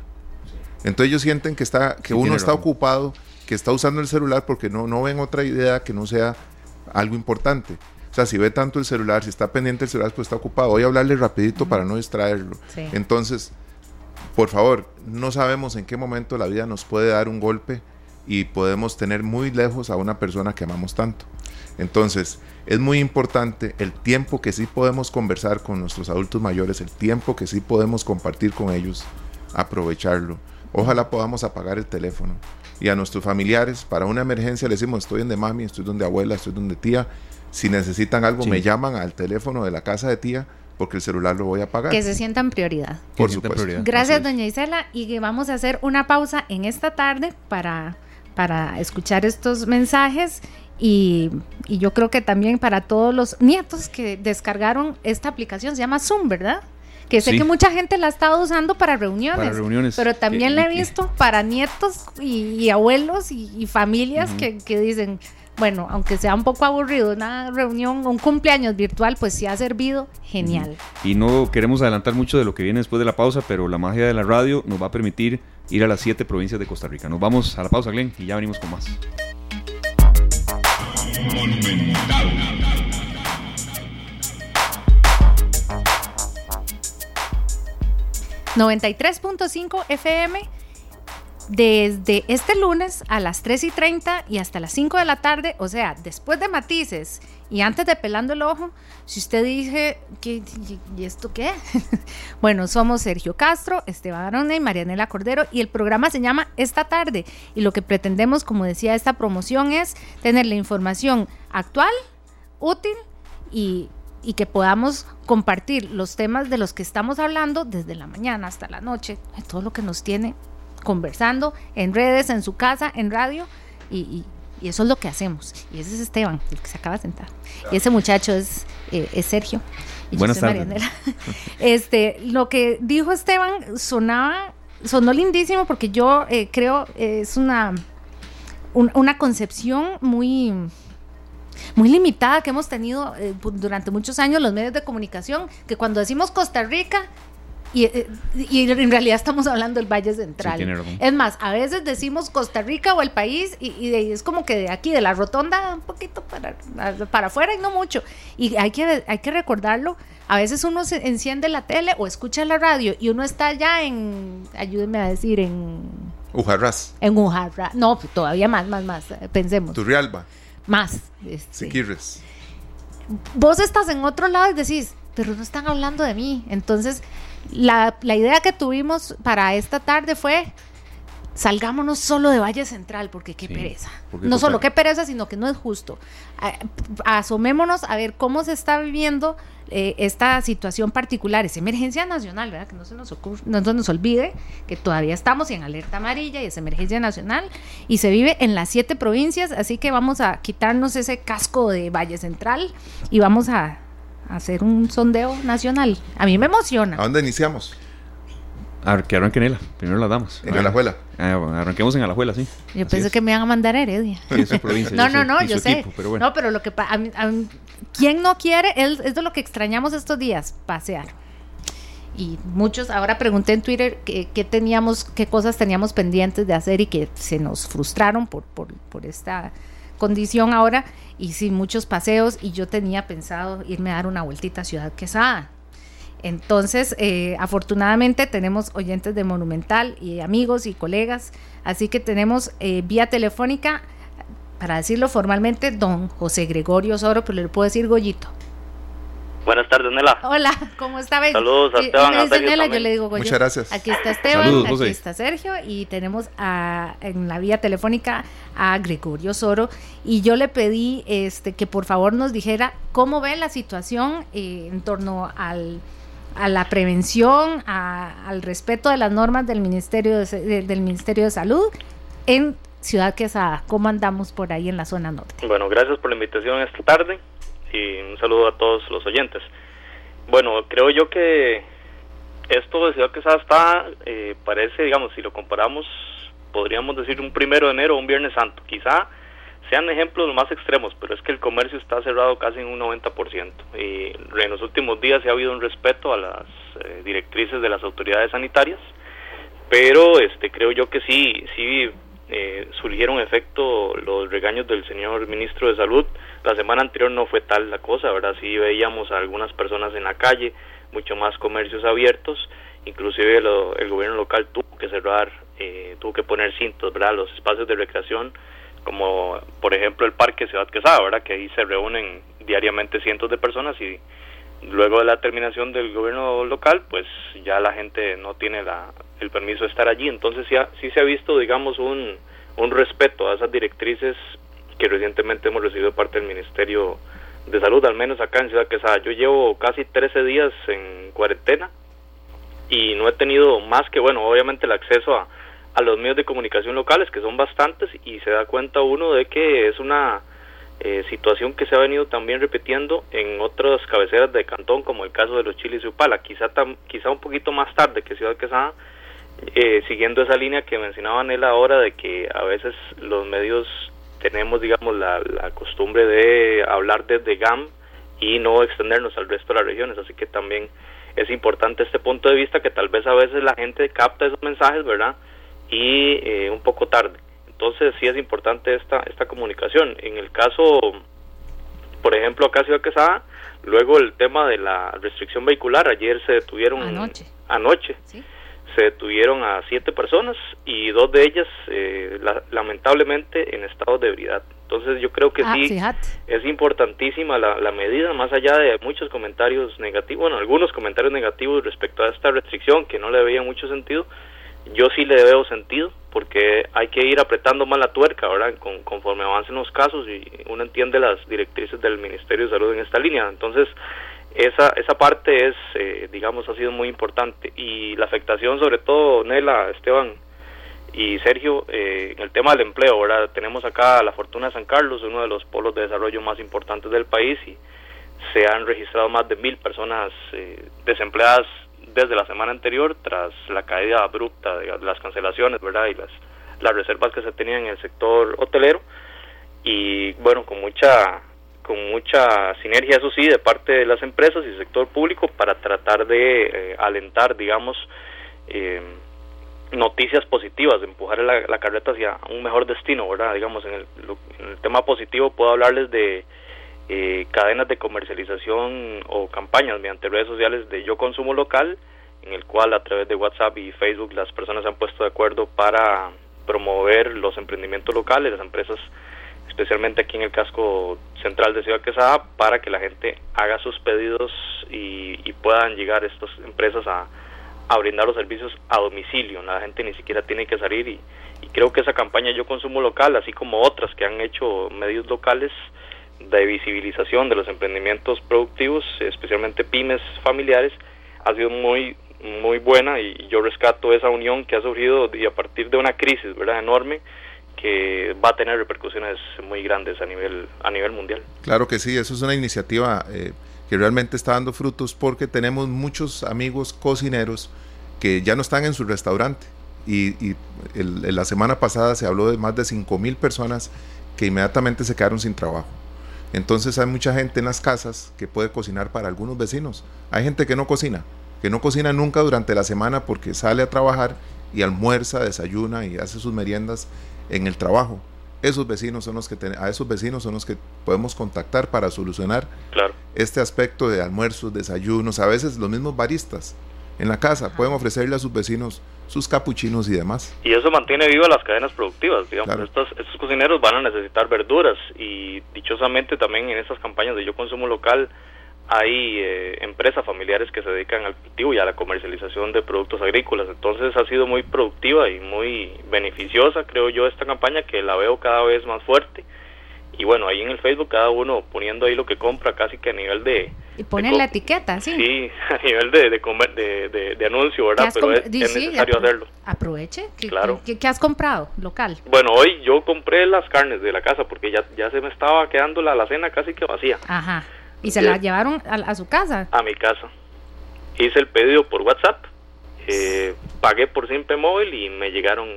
Entonces ellos sienten que está, que uno está ocupado, que está usando el celular porque no, no ven otra idea que no sea algo importante. O sea, si ve tanto el celular, si está pendiente el celular, pues está ocupado. Voy a hablarle rapidito para no distraerlo. Entonces, por favor, no sabemos en qué momento la vida nos puede dar un golpe y podemos tener muy lejos a una persona que amamos tanto. Entonces, es muy importante el tiempo que sí podemos conversar con nuestros adultos mayores, el tiempo que sí podemos compartir con ellos, aprovecharlo. Ojalá podamos apagar el teléfono. Y a nuestros familiares, para una emergencia, le decimos, estoy donde mami, estoy donde abuela, estoy donde tía, si necesitan algo, me llaman al teléfono de la casa de tía porque el celular lo voy a pagar. Que se sientan prioridad. Por supuesto. Gracias, doña Isela. Y vamos a hacer una pausa en esta tarde para, para escuchar estos mensajes. Y, yo creo que también para todos los nietos que descargaron esta aplicación, se llama Zoom, ¿verdad? que sé que mucha gente la ha estado usando para reuniones, para reuniones pero también la he visto para nietos y, abuelos y, familias que, que, dicen, bueno, aunque sea un poco aburrido, una reunión, un cumpleaños virtual, pues sí ha servido genial. Y no queremos adelantar mucho de lo que viene después de la pausa, pero la magia de la radio nos va a permitir ir a las siete provincias de Costa Rica. Nos vamos a la pausa, Glenn, y ya venimos con más. 93.5 FM desde este lunes a las 3 y 30 y hasta las 5 de la tarde, o sea, después de matices y antes de pelando el ojo, si usted dice, ¿qué, ¿y esto qué? bueno, somos Sergio Castro, Esteban Arona y Marianela Cordero y el programa se llama Esta tarde y lo que pretendemos, como decía esta promoción, es tener la información actual, útil y y que podamos compartir los temas de los que estamos hablando desde la mañana hasta la noche, todo lo que nos tiene conversando en redes, en su casa, en radio, y, eso es lo que hacemos. Y ese es Esteban, el que se acaba de sentar. Y ese muchacho es, eh, es Sergio. Y Buenas tardes. Este, lo que dijo Esteban sonaba, sonó lindísimo porque yo eh, creo es una, una concepción muy muy limitada que hemos tenido eh, durante muchos años los medios de comunicación, que cuando decimos Costa Rica, y, eh, y, en realidad estamos hablando del Valle Central. es más, a veces decimos Costa Rica o el país y, es como que de aquí, de la rotonda, un poquito para, para afuera y no mucho. Y hay que, hay que recordarlo. A veces uno se enciende la tele o escucha la radio y uno está ya en, ayúdenme a decir, en... Ujarras. En Ujarras. No, todavía más, más, más. Pensemos. Turrialba. Más. Este. Vos estás en otro lado y decís, pero no están hablando de mí. Entonces, la, la idea que tuvimos para esta tarde fue salgámonos solo de Valle Central, porque qué pereza. no solo qué pereza, sino que no es justo. Asomémonos a ver cómo se está viviendo eh, esta situación particular, es emergencia nacional, ¿verdad? Que no se, nos no se nos olvide que todavía estamos en alerta amarilla y es emergencia nacional y se vive en las siete provincias, así que vamos a quitarnos ese casco de Valle Central y vamos a hacer un sondeo nacional. A mí me emociona. ¿A dónde iniciamos? A que arranquen Nela, primero las damas. En Alajuela. Ah, arranquemos en Alajuela, sí. Yo pensé que me iban a mandar a Heredia. no, no, no, yo sé. pero No, pero lo que pasa, ¿quién no quiere? Es, es de lo que extrañamos estos días, pasear. Y muchos, ahora pregunté en Twitter qué, teníamos, qué cosas teníamos pendientes de hacer y que se nos frustraron por, por, por esta condición ahora. Y sí, muchos paseos y yo tenía pensado irme a dar una vueltita a Ciudad Quesada entonces, eh, afortunadamente tenemos oyentes de Monumental y amigos y colegas, así que tenemos eh, vía telefónica, para decirlo formalmente, don José Gregorio Soro, pero le puedo decir Goyito. Buenas tardes, Nela. Hola, ¿cómo está? Saludos a Esteban. Nela, yo le digo. Muchas gracias. Aquí está Esteban, aquí está Sergio y tenemos a, en la vía telefónica a Gregorio Soro y yo le pedí este que por favor nos dijera cómo ve la situación eh, en torno al a la prevención, al respeto de las normas del Ministerio de, del Ministerio de Salud en Ciudad Quesada. ¿Cómo andamos por ahí en la zona norte? Bueno, gracias por la invitación esta tarde y un saludo a todos los oyentes. Bueno, creo yo que esto de Ciudad Quesada está, eh, parece, digamos, si lo comparamos, podríamos decir un primero de enero o un Viernes Santo. Quizá sean ejemplos más extremos, pero es que el comercio está cerrado casi en un 90%. Y en los últimos días ha habido un respeto a las eh, directrices de las autoridades sanitarias, pero este creo yo que sí, sí eh, surgieron efecto los regaños del señor ministro de Salud. La semana anterior no fue tal la cosa, ¿verdad? Sí veíamos a algunas personas en la calle, mucho más comercios abiertos, inclusive el gobierno local tuvo que cerrar, eh, tuvo que poner cintos, ¿verdad? Los espacios de recreación como por ejemplo el Parque Ciudad Quesada, ¿verdad? que ahí se reúnen diariamente cientos de personas y luego de la terminación del gobierno local, pues ya la gente no tiene la, el permiso de estar allí. Entonces ya sí se ha visto, digamos, un, un respeto a esas directrices que recientemente hemos recibido parte del Ministerio de Salud, al menos acá en Ciudad Quesada. Yo llevo casi 13 días en cuarentena y no he tenido más que, bueno, obviamente el acceso a, a los medios de comunicación locales, que son bastantes, y se da cuenta uno de que es una eh, situación que se ha venido también repitiendo en otras cabeceras de cantón, como el caso de los chiles y Upala, quizá, quizá un poquito más tarde que Ciudad Quesada, eh, siguiendo esa línea que mencionaba él ahora de que a veces los medios tenemos, digamos, la, la costumbre de hablar desde GAM y no extendernos al resto de las regiones, así que también es importante este punto de vista que tal vez a veces la gente capta esos mensajes, ¿verdad? y eh, un poco tarde. Entonces sí es importante esta, esta comunicación. En el caso, por ejemplo, acá Ciudad Quesada, luego el tema de la restricción vehicular, ayer se detuvieron anoche, anoche se detuvieron a siete personas y dos de ellas eh, lamentablemente en estado de ebriedad. Entonces yo creo que ah, sí es importantísima la, la, medida, más allá de muchos comentarios negativos, bueno, algunos comentarios negativos respecto a esta restricción que no le veía mucho sentido, yo sí le veo sentido porque hay que ir apretando más la tuerca, ¿verdad? Con, conforme avancen los casos y uno entiende las directrices del Ministerio de Salud en esta línea. Entonces, esa, esa parte es, eh, digamos, ha sido muy importante. Y la afectación, sobre todo, Nela, Esteban y Sergio, eh, en el tema del empleo, ¿verdad? Tenemos acá la Fortuna de San Carlos, uno de los polos de desarrollo más importantes del país y se han registrado más de mil personas eh, desempleadas desde la semana anterior tras la caída abrupta de las cancelaciones, ¿verdad? Y las, las reservas que se tenían en el sector hotelero y bueno, con mucha con mucha sinergia, eso sí, de parte de las empresas y sector público para tratar de eh, alentar, digamos, eh, noticias positivas, de empujar la, carreta hacia un mejor destino, ¿verdad? Digamos, en el tema positivo puedo hablarles de eh, cadenas de comercialización o campañas mediante redes sociales de yo consumo local, en el cual a través de WhatsApp y Facebook las personas se han puesto de acuerdo para promover los emprendimientos locales, las empresas, especialmente aquí en el casco central de Ciudad Quesada, para que la gente haga sus pedidos y, puedan llegar estas empresas a, brindar los servicios a domicilio. La gente ni siquiera tiene que salir y creo que esa campaña Yo Consumo Local, así como otras que han hecho medios locales, de visibilización de los emprendimientos productivos, especialmente pymes familiares, ha sido muy muy buena y yo rescato esa unión que ha surgido y a partir de una crisis verdad enorme que va a tener repercusiones muy grandes a nivel a nivel mundial claro que sí eso es una iniciativa eh, que realmente está dando frutos porque tenemos muchos amigos cocineros que ya no están en su restaurante. Y, la semana pasada se habló de más de 5 mil personas que inmediatamente se quedaron sin trabajo. Entonces hay mucha gente en las casas que puede cocinar para algunos vecinos. Hay gente que no cocina, que no cocina nunca durante la semana porque sale a trabajar y almuerza, desayuna y hace sus meriendas en el trabajo. Esos vecinos son los que a esos vecinos son los que podemos contactar para solucionar este aspecto de almuerzos, desayunos, a veces los mismos baristas en la casa pueden ofrecerle a sus vecinos sus capuchinos y demás. Y eso mantiene vivas las cadenas productivas, digamos, estos, estos cocineros van a necesitar verduras y dichosamente también en estas campañas de yo consumo local hay eh, empresas familiares que se dedican al cultivo y a la comercialización de productos agrícolas. Entonces ha sido muy productiva y muy beneficiosa, creo yo, esta campaña que la veo cada vez más fuerte. Y bueno, ahí en el Facebook cada uno poniendo ahí lo que compra casi que a nivel de... Y ponen la etiqueta, sí. Sí, a nivel de, de, de, anuncio, ¿verdad? Pero es, necesario hacerlo. Aproveche. ¿Qué, claro. ¿qué, has comprado local? Bueno, hoy yo compré las carnes de la casa porque ya, ya se me estaba quedando la alacena casi que vacía. Ajá. ¿Y se la llevaron a, su casa? A mi casa. Hice el pedido por WhatsApp, eh, pagué por Simple Móvil y me llegaron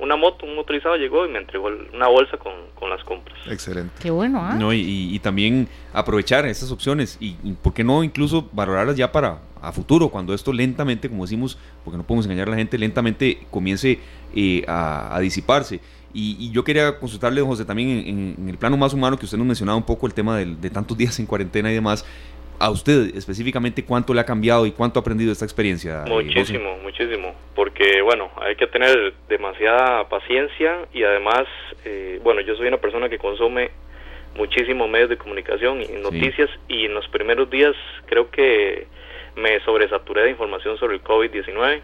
una moto, un motorizado llegó y me entregó una bolsa con, las compras. Excelente. Qué bueno, ¿ah? No, y, también aprovechar estas opciones y, ¿por qué no incluso valorarlas ya para a futuro, cuando esto lentamente, como decimos, porque no podemos engañar a la gente, lentamente comience eh, a disiparse. Y, yo quería consultarle, José, también en, el plano más humano, que usted nos mencionaba un poco el tema de, tantos días en cuarentena y demás. A usted específicamente, ¿cuánto le ha cambiado y cuánto ha aprendido esta experiencia? Muchísimo, muchísimo. Porque, bueno, hay que tener demasiada paciencia y además, eh, bueno, yo soy una persona que consume muchísimos medios de comunicación y noticias y en los primeros días creo que me sobresaturé de información sobre el COVID-19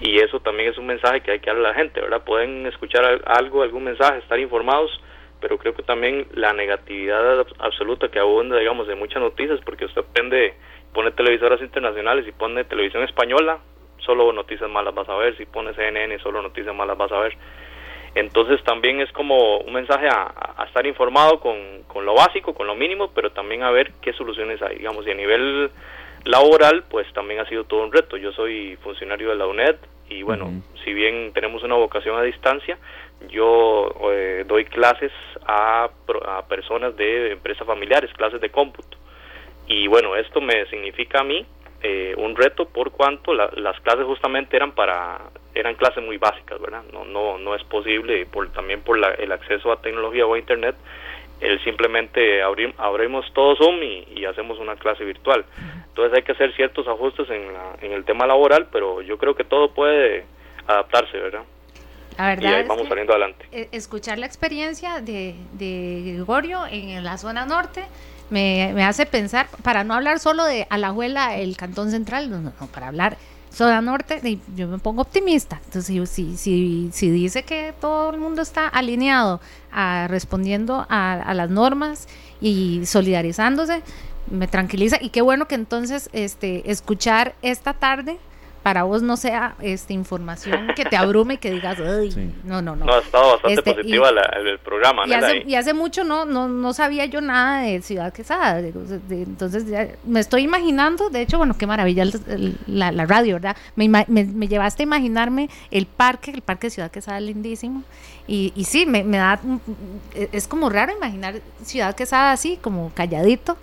y eso también es un mensaje que hay que darle a la gente, ¿verdad? Pueden escuchar algo, algún mensaje, estar informados, pero creo que también la negatividad absoluta que abunda, digamos, de muchas noticias, porque usted prende, pone televisoras internacionales y pone televisión española, solo noticias malas vas a ver, si pone CNN, solo noticias malas vas a ver. Entonces también es como un mensaje a, estar informado con, con, lo básico, con lo mínimo, pero también a ver qué soluciones hay, digamos, y a nivel laboral, pues también ha sido todo un reto. Yo soy funcionario de la UNED y bueno, si bien tenemos una vocación a distancia, yo eh, doy clases a, a, personas de empresas familiares, clases de cómputo. Y bueno, esto me significa a mí eh, un reto por cuanto las clases justamente eran para eran clases muy básicas, ¿verdad? No no no es posible por también por el acceso a tecnología o a internet el simplemente abrimos todo Zoom y, hacemos una clase virtual. Entonces hay que hacer ciertos ajustes en, la, en el tema laboral, pero yo creo que todo puede adaptarse, ¿verdad? La verdad y vamos saliendo adelante. E, escuchar la experiencia de, de Gregorio en la zona norte me, me, hace pensar, para no hablar solo de Alajuela, el Cantón Central, no, no, para hablar Zona Norte, yo me pongo optimista. Entonces, si, si, si, dice que todo el mundo está alineado a respondiendo a, a, las normas y solidarizándose, me tranquiliza. Y qué bueno que entonces este, escuchar esta tarde para vos no sea esta información que te abrume y que digas, no, no, no. No, ha estado bastante este, positiva el programa. Y hace, y hace, mucho no, no, no sabía yo nada de Ciudad Quesada. entonces me estoy imaginando, de hecho, bueno, qué maravilla la, la, radio, ¿verdad? Me, me, llevaste a imaginarme el parque, el parque de Ciudad Quesada es lindísimo. Y, y sí, me, me da, es como raro imaginar Ciudad Quesada así, como calladito,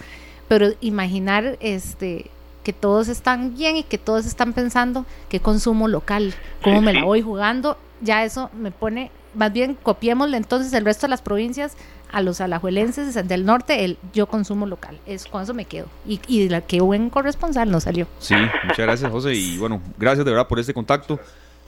pero imaginar este que todos están bien y que todos están pensando qué consumo local, cómo me la voy jugando, ya eso me pone, más bien copiémosle entonces el resto de las provincias a los alajuelenses del norte el yo consumo local, es con eso me quedo. Y, y la que buen corresponsal nos salió. Sí, muchas gracias José y bueno, gracias de verdad por este contacto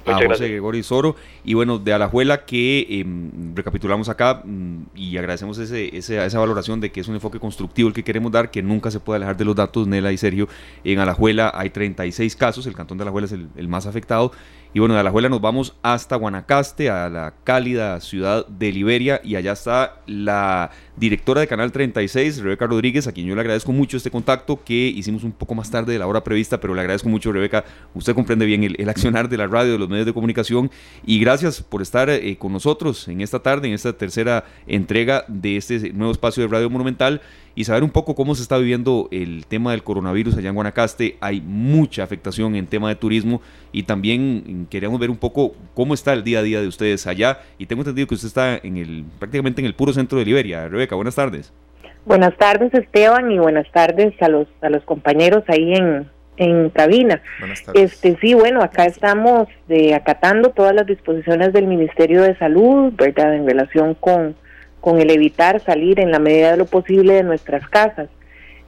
a José Gregorio Soro. Y bueno, de Alajuela que em, recapitulamos acá mm, y agradecemos ese, esa valoración de que es un enfoque constructivo el que queremos dar, que nunca se puede alejar de los datos, Nela y Sergio. En Alajuela hay 36 casos, el cantón de Alajuela es el, el más afectado y bueno, de Alajuela nos vamos hasta Guanacaste, a la cálida ciudad de Liberia, y allá está la directora de Canal 36, Rebeca Rodríguez, a quien yo le agradezco mucho este contacto que hicimos un poco más tarde de la hora prevista, pero le agradezco mucho, Rebeca. Usted comprende bien el, accionar de la radio, de los medios de comunicación, y gracias por estar eh, con nosotros en esta tarde, en esta tercera entrega de este nuevo espacio de Radio Monumental y saber un poco cómo se está viviendo el tema del coronavirus allá en Guanacaste. Hay mucha afectación en tema de turismo y también queríamos ver un poco cómo está el día a día de ustedes allá. Y tengo entendido que usted está en el prácticamente en el puro centro de Liberia. Rebeca, buenas tardes. Buenas tardes Esteban y buenas tardes a los a los compañeros ahí en, en cabina. Este sí, bueno, acá estamos de, acatando todas las disposiciones del Ministerio de Salud, ¿verdad? En relación con, con el evitar salir en la medida de lo posible de nuestras casas.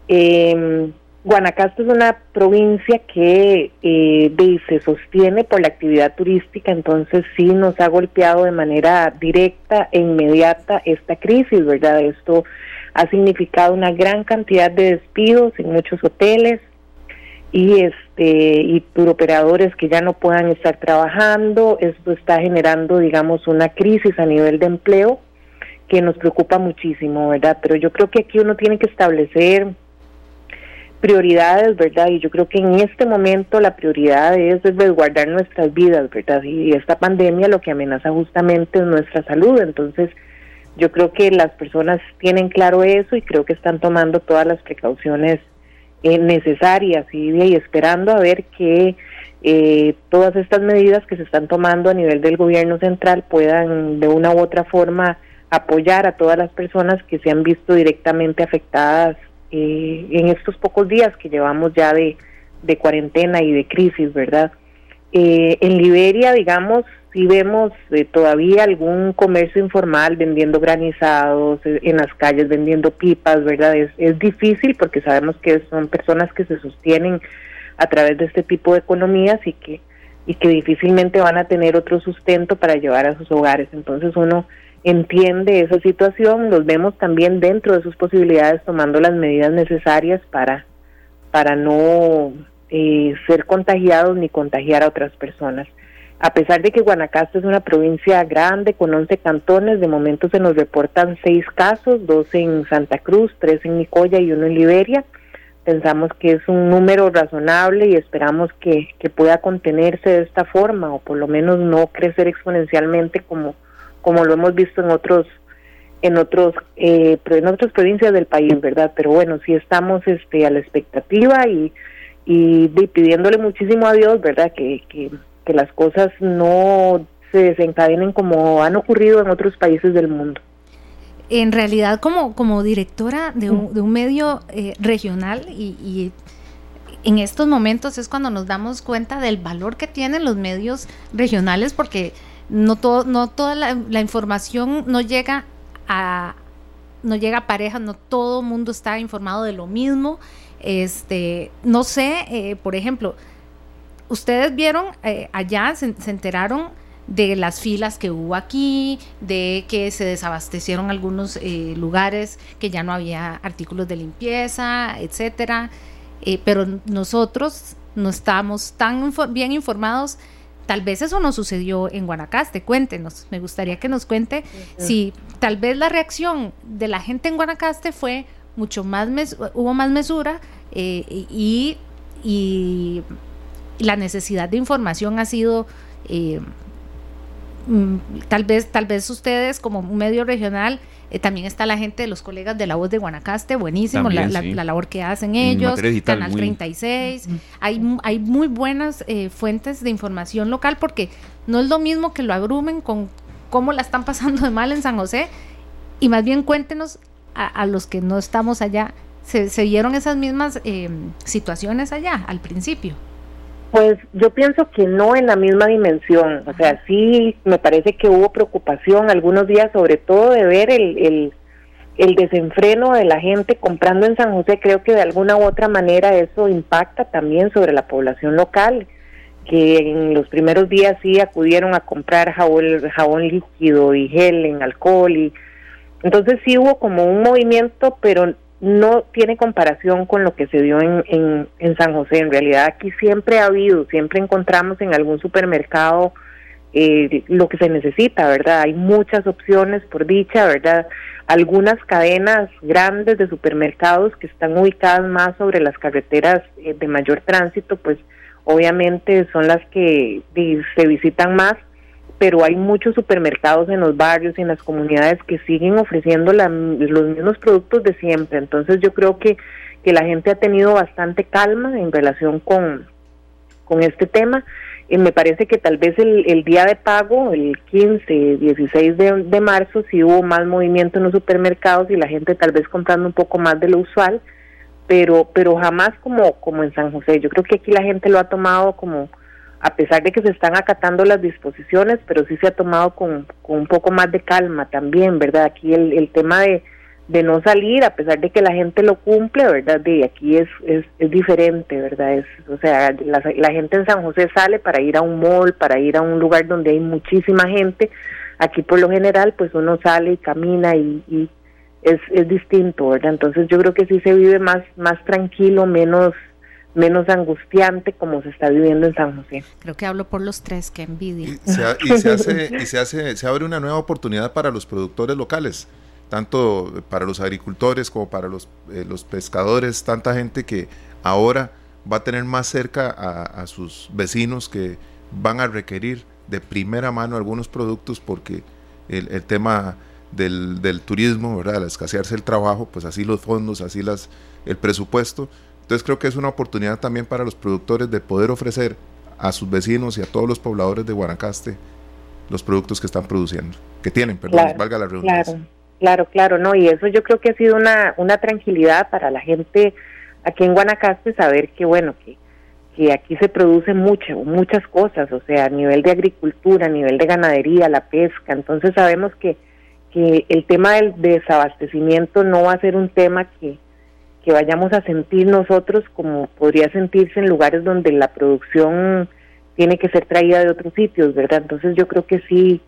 Eh, Guanacaste es una provincia que eh, se sostiene por la actividad turística, entonces sí nos ha golpeado de manera directa e inmediata esta crisis, ¿verdad? Esto ha significado una gran cantidad de despidos en muchos hoteles, y este y operadores que ya no puedan estar trabajando esto está generando digamos una crisis a nivel de empleo que nos preocupa muchísimo verdad pero yo creo que aquí uno tiene que establecer prioridades verdad y yo creo que en este momento la prioridad es resguardar nuestras vidas verdad y esta pandemia lo que amenaza justamente es nuestra salud. Entonces yo creo que las personas tienen claro eso y creo que están tomando todas las precauciones eh, necesarias y, y, esperando a ver que eh, todas estas medidas que se están tomando a nivel del gobierno central puedan de una u otra forma apoyar a todas las personas que se han visto directamente afectadas eh, en estos pocos días que llevamos ya de, cuarentena y de crisis, ¿verdad? en Liberia, digamos, si vemos eh, todavía algún comercio informal vendiendo granizados eh, en las calles, vendiendo pipas, ¿verdad? Es, es difícil porque sabemos que son personas que se sostienen a través de este tipo de economías y que, y que difícilmente van a tener otro sustento para llevar a sus hogares. Entonces uno entiende esa situación, los vemos también dentro de sus posibilidades tomando las medidas necesarias para, para no eh, ser contagiados ni contagiar a otras personas. A pesar de que Guanacaste es una provincia grande con 11 cantones, de momento se nos reportan seis casos, dos en Santa Cruz, tres en Nicoya y uno en Liberia. Pensamos que es un número razonable y esperamos que, pueda contenerse de esta forma o por lo menos no crecer exponencialmente como, como lo hemos visto en otros en otros eh, en otras provincias del país, ¿verdad? Pero bueno, sí estamos este a la expectativa y, y, pidiéndole muchísimo a Dios, ¿verdad? Que, que que las cosas no se desencadenen como han ocurrido en otros países del mundo. En realidad, como, como directora de un, de un medio eh, regional y, en estos momentos es cuando nos damos cuenta del valor que tienen los medios regionales porque no todo no toda la, información no llega a no llega a parejas no todo mundo está informado de lo mismo este no sé eh, por ejemplo ustedes vieron eh, allá, se, enteraron de las filas que hubo aquí, de que se desabastecieron algunos eh, lugares, que ya no había artículos de limpieza, etcétera. Eh, pero nosotros no estábamos tan bien informados. Tal vez eso no sucedió en Guanacaste. Cuéntenos, me gustaría que nos cuente si tal vez la reacción de la gente en Guanacaste fue mucho más, hubo más mesura y, y la necesidad de información ha sido eh, tal vez tal vez ustedes como un medio regional eh, también está la gente de los colegas de la voz de Guanacaste buenísimo la, labor que hacen ellos Canal 36 hay hay muy buenas eh, fuentes de información local porque no es lo mismo que lo agrumen con cómo la están pasando de mal en San José. Y más bien cuéntenos a, los que no estamos allá se, se vieron esas mismas situaciones allá al principio pues yo pienso que no en la misma dimensión, o sea, sí me parece que hubo preocupación algunos días, sobre todo de ver el, el, desenfreno de la gente comprando en San José, creo que de alguna u otra manera eso impacta también sobre la población local, que en los primeros días sí acudieron a comprar jabón, jabón líquido y gel en alcohol y entonces sí hubo como un movimiento, pero no tiene comparación con lo que se dio en, en, San José. En realidad aquí siempre ha habido, siempre encontramos en algún supermercado eh, lo que se necesita, ¿verdad? Hay muchas opciones por dicha, ¿verdad? Algunas cadenas grandes de supermercados que están ubicadas más sobre las carreteras eh, de mayor tránsito, pues obviamente son las que se visitan más pero hay muchos supermercados en los barrios y en las comunidades que siguen ofreciendo los mismos productos de siempre. Entonces yo creo que, que la gente ha tenido bastante calma en relación con, con este tema. Y me parece que tal vez el, el día de pago, el 15, 16 de, de marzo, sí hubo más movimiento en los supermercados y la gente tal vez comprando un poco más de lo usual, pero, pero jamás como, como en San José. Yo creo que aquí la gente lo ha tomado como, a pesar de que se están acatando las disposiciones, pero sí se ha tomado con, un poco más de calma también, ¿verdad? Aquí el, el tema de no salir a pesar de que la gente lo cumple, ¿verdad? De aquí es, es, es diferente, ¿verdad? Es, o sea, la, la, gente en San José sale para ir a un mall, para ir a un lugar donde hay muchísima gente. Aquí por lo general, pues uno sale y camina y, y es, es distinto, ¿verdad? Entonces yo creo que sí se vive más, más tranquilo, menos menos angustiante como se está viviendo en San José. Creo que hablo por los tres, que envidia. Y se, y se hace, y se hace, se abre una nueva oportunidad para los productores locales tanto para los agricultores como para los, eh, los pescadores, tanta gente que ahora va a tener más cerca a, sus vecinos que van a requerir de primera mano algunos productos porque el, el tema del, del, turismo, ¿verdad? Al escasearse el trabajo, pues así los fondos, así las, el presupuesto. Entonces creo que es una oportunidad también para los productores de poder ofrecer a sus vecinos y a todos los pobladores de Guanacaste los productos que están produciendo, que tienen, perdón, valga la redundancia. Claro, claro, no, y eso yo creo que ha sido una, una tranquilidad para la gente aquí en Guanacaste saber que, bueno, que, que aquí se produce mucho, muchas cosas, o sea, a nivel de agricultura, a nivel de ganadería, la pesca, entonces sabemos que, que el tema del desabastecimiento no va a ser un tema que, que vayamos a sentir nosotros como podría sentirse en lugares donde la producción tiene que ser traída de otros sitios, ¿verdad? Entonces yo creo que sí,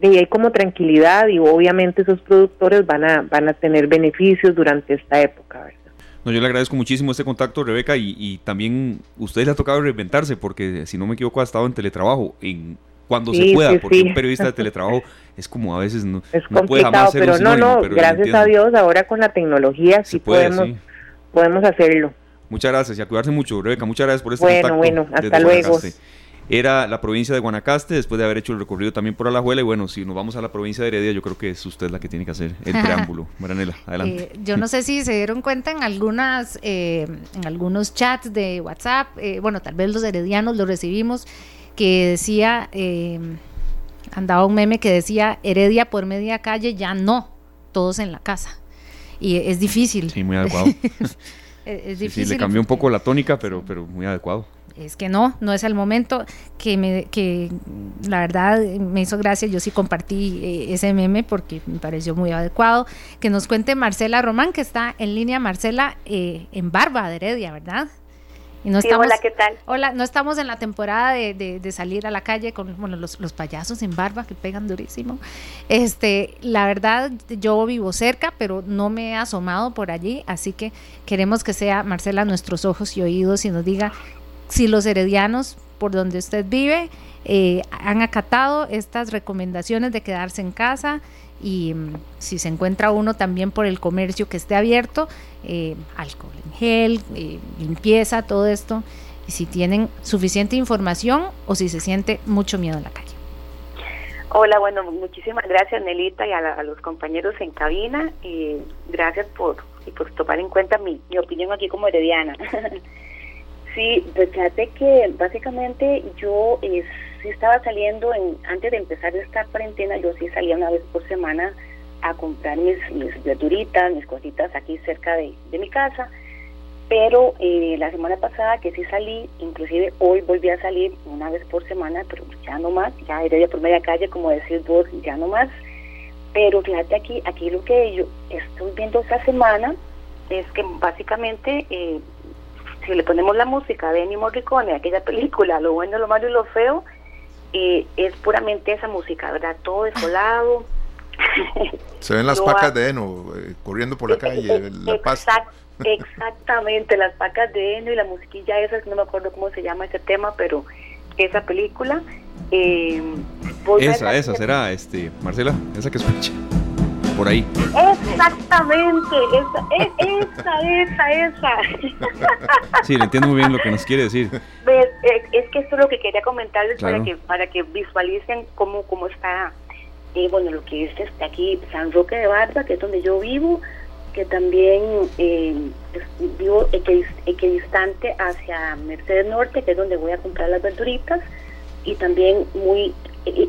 y hay como tranquilidad y obviamente esos productores van a, van a tener beneficios durante esta época, ¿verdad? No, yo le agradezco muchísimo este contacto, Rebeca, y, y también ustedes les ha tocado reinventarse, porque si no me equivoco ha estado en teletrabajo, en cuando se pueda, porque un periodista de teletrabajo es como a veces no, es no puede jamás ser pero no, no, gracias a Dios ahora con la tecnología sí podemos, podemos hacerlo. Muchas gracias y a cuidarse mucho, Rebeca, muchas gracias por este bueno, Bueno, bueno, hasta luego era la provincia de Guanacaste, después de haber hecho el recorrido también por Alajuela. Y bueno, si nos vamos a la provincia de Heredia, yo creo que es usted la que tiene que hacer el preámbulo. Maranela, adelante. Eh, yo no sé si se dieron cuenta en algunas, eh, en algunos chats de WhatsApp, eh, bueno, tal vez los heredianos lo recibimos, que decía, andaba un meme que decía, Heredia por media calle, ya no, todos en la casa. Y es difícil. Sí, muy adecuado. es, difícil. Sí, le cambió un poco la tónica, pero, pero muy adecuado es que no, no es el momento, que, me, que la verdad me hizo gracia, yo sí compartí eh, ese meme porque me pareció muy adecuado, que nos cuente Marcela Román, que está en línea, Marcela, eh, en Barba de Heredia, ¿verdad? Y no estamos, hola, ¿qué tal? Hola, no estamos en la temporada de, de, salir a la calle con bueno, los, los, payasos en barba que pegan durísimo. Este, la verdad, yo vivo cerca, pero no me he asomado por allí, así que queremos que sea Marcela nuestros ojos y oídos y nos diga si los heredianos por donde usted vive eh, han acatado estas recomendaciones de quedarse en casa y mm, si se encuentra uno también por el comercio que esté abierto, eh, alcohol en gel, eh, limpieza, todo esto, y si tienen suficiente información o si se siente mucho miedo en la calle. Hola, bueno, muchísimas gracias Nelita y a, los compañeros en cabina y gracias por, y por tomar en cuenta mi, mi opinión aquí como herediana. Sí, fíjate que básicamente yo eh, sí estaba saliendo, en, antes de empezar esta cuarentena, yo sí salía una vez por semana a comprar mis, mis verduritas, mis cositas aquí cerca de, mi casa, pero eh, la semana pasada que sí salí, inclusive hoy volví a salir una vez por semana, pero ya no más, ya iré por media calle, como decís vos, ya no más. Pero fíjate aquí, aquí lo que yo estoy viendo esta semana es que básicamente eh, si le ponemos la música de Ennio Morricone, aquella película, lo bueno, lo malo y lo feo, eh, es puramente esa música, ¿verdad? Todo desolado. Se ven las pacas de Eno eh, corriendo por la calle, la Exactamente, las pacas de Eno y la musiquilla esa, no me acuerdo cómo se llama ese tema, pero esa película. Eh, esa, esa será, este, Marcela, esa que escucha por ahí. Exactamente, esa, esa, esa, esa. Sí, le entiendo muy bien lo que nos quiere decir. Eh, es que esto es lo que quería comentarles para que para que visualicen cómo, cómo está, eh, bueno, lo que es este aquí, San Roque de Barba, que es donde yo vivo, que también eh, vivo equidistante hacia Mercedes Norte, que es donde voy a comprar las verduritas, y también muy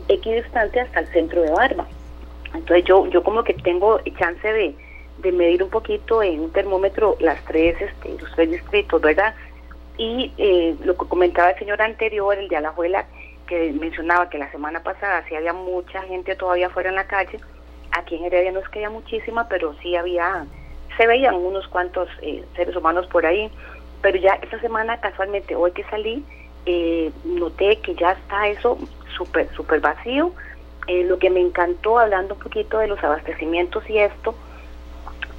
equidistante hasta el centro de Barba. Entonces yo, yo como que tengo chance de, medir un poquito en un termómetro las tres, este, los tres distritos, ¿verdad? Y eh, lo que comentaba el señor anterior, el de Alajuela, que mencionaba que la semana pasada sí había mucha gente todavía fuera en la calle, aquí en Heredia no es que haya muchísima, pero sí había, se veían unos cuantos eh, seres humanos por ahí, pero ya esta semana casualmente, hoy que salí, eh, noté que ya está eso súper, súper vacío. Eh, lo que me encantó, hablando un poquito de los abastecimientos y esto,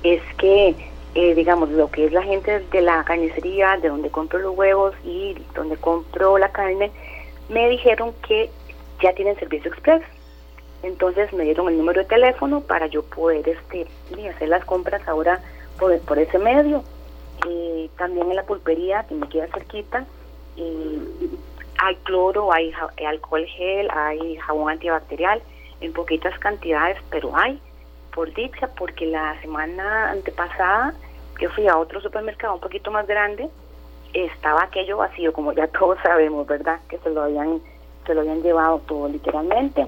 es que, eh, digamos, lo que es la gente de la carnicería, de donde compro los huevos y donde compro la carne, me dijeron que ya tienen servicio express. Entonces me dieron el número de teléfono para yo poder este, hacer las compras ahora por, por ese medio. Eh, también en la pulpería, que me queda cerquita, hay cloro, hay, alcohol gel, hay jabón antibacterial en poquitas cantidades, pero hay, por dicha, porque la semana antepasada yo fui a otro supermercado un poquito más grande, estaba aquello vacío, como ya todos sabemos, ¿verdad? Que se lo habían, se lo habían llevado todo literalmente.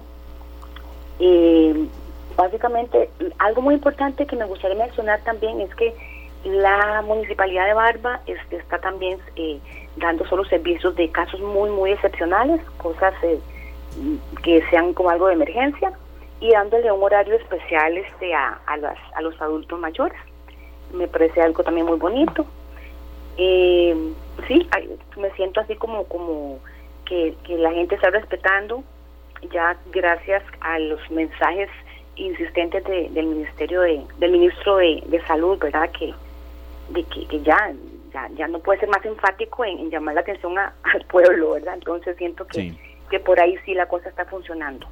Y básicamente, algo muy importante que me gustaría mencionar también es que la municipalidad de Barba este, está también eh, dando solo servicios de casos muy, muy excepcionales, cosas eh, que sean como algo de emergencia, y dándole un horario especial este a, a, las, a los adultos mayores. Me parece algo también muy bonito. Eh, sí, me siento así como, como que, la gente está respetando, ya gracias a los mensajes insistentes del ministerio de, del ministro de, de salud, verdad que de que ya ya, no puede ser más enfático en, llamar la atención al pueblo, ¿verdad? Entonces siento que, que por ahí sí la cosa está funcionando.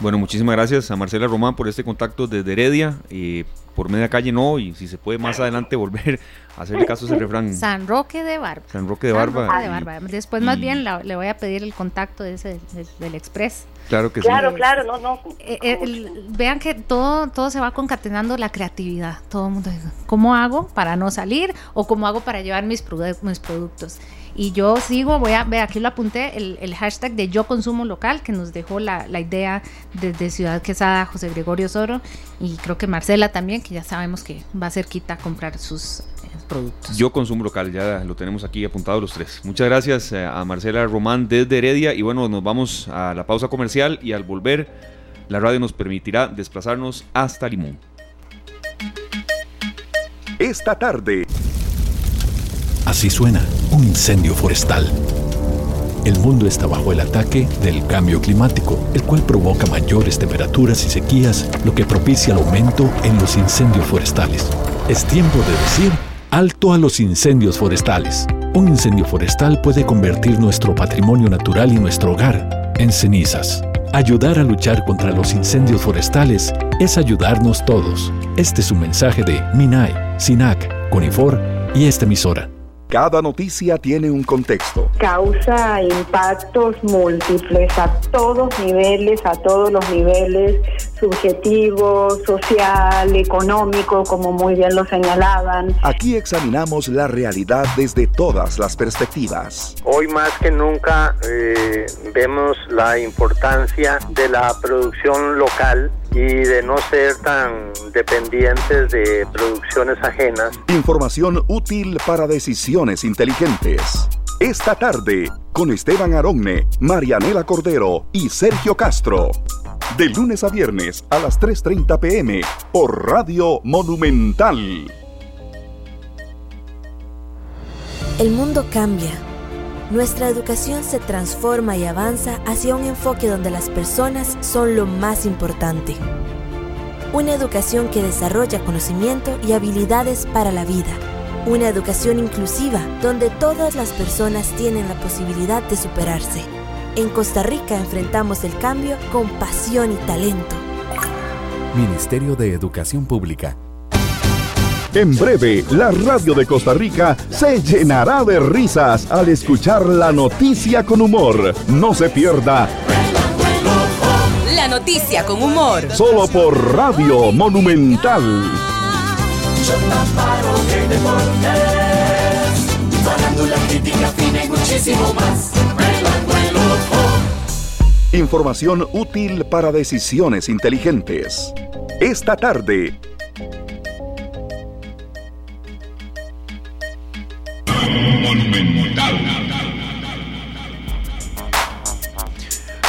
Bueno, muchísimas gracias a Marcela Román por este contacto desde Heredia. y por media calle no, y si se puede más adelante volver a hacerle caso a ese refrán. San Roque de Barba. San Roque de Barba. de Barba. Después más bien le voy a pedir el contacto de ese, del Express. Claro que sí. Claro, claro, no, no. Eh, eh, vean que todo, todo se va concatenando la creatividad. Todo el mundo dice, ¿cómo hago para no salir? ¿O cómo hago para llevar mis, mis productos? Y yo sigo, voy a ver, aquí lo apunté, el, hashtag de Yo Consumo Local, que nos dejó la, idea desde Ciudad Quesada José Gregorio Soro, y creo que Marcela también, que ya sabemos que va a ser quita a comprar sus productos. Yo Consumo Local, ya lo tenemos aquí apuntado los tres. Muchas gracias eh, a Marcela Román desde Heredia, y bueno, nos vamos a la pausa comercial, y al volver, la radio nos permitirá desplazarnos hasta Limón. Esta tarde. Así suena un incendio forestal. El mundo está bajo el ataque del cambio climático, el cual provoca mayores temperaturas y sequías, lo que propicia el aumento en los incendios forestales. Es tiempo de decir alto a los incendios forestales. Un incendio forestal puede convertir nuestro patrimonio natural y nuestro hogar en cenizas. Ayudar a luchar contra los incendios forestales es ayudarnos todos. Este es un mensaje de MINAI, SINAC, CONIFOR y esta emisora. Cada noticia tiene un contexto. Causa impactos múltiples a todos niveles, a todos los niveles, subjetivo, social, económico, como muy bien lo señalaban. Aquí examinamos la realidad desde todas las perspectivas. Hoy más que nunca eh, vemos la importancia de la producción local y de no ser tan dependientes de producciones ajenas. Información útil para decisiones inteligentes. Esta tarde, con Esteban Aronne, Marianela Cordero y Sergio Castro. De lunes a viernes a las 3.30 pm por Radio Monumental. El mundo cambia. Nuestra educación se transforma y avanza hacia un enfoque donde las personas son lo más importante. Una educación que desarrolla conocimiento y habilidades para la vida. Una educación inclusiva donde todas las personas tienen la posibilidad de superarse. En Costa Rica enfrentamos el cambio con pasión y talento. Ministerio de Educación Pública. En breve, la radio de Costa Rica se llenará de risas al escuchar la noticia con humor. No se pierda. La noticia con humor. Solo por Radio Monumental. Información útil para decisiones inteligentes. Esta tarde.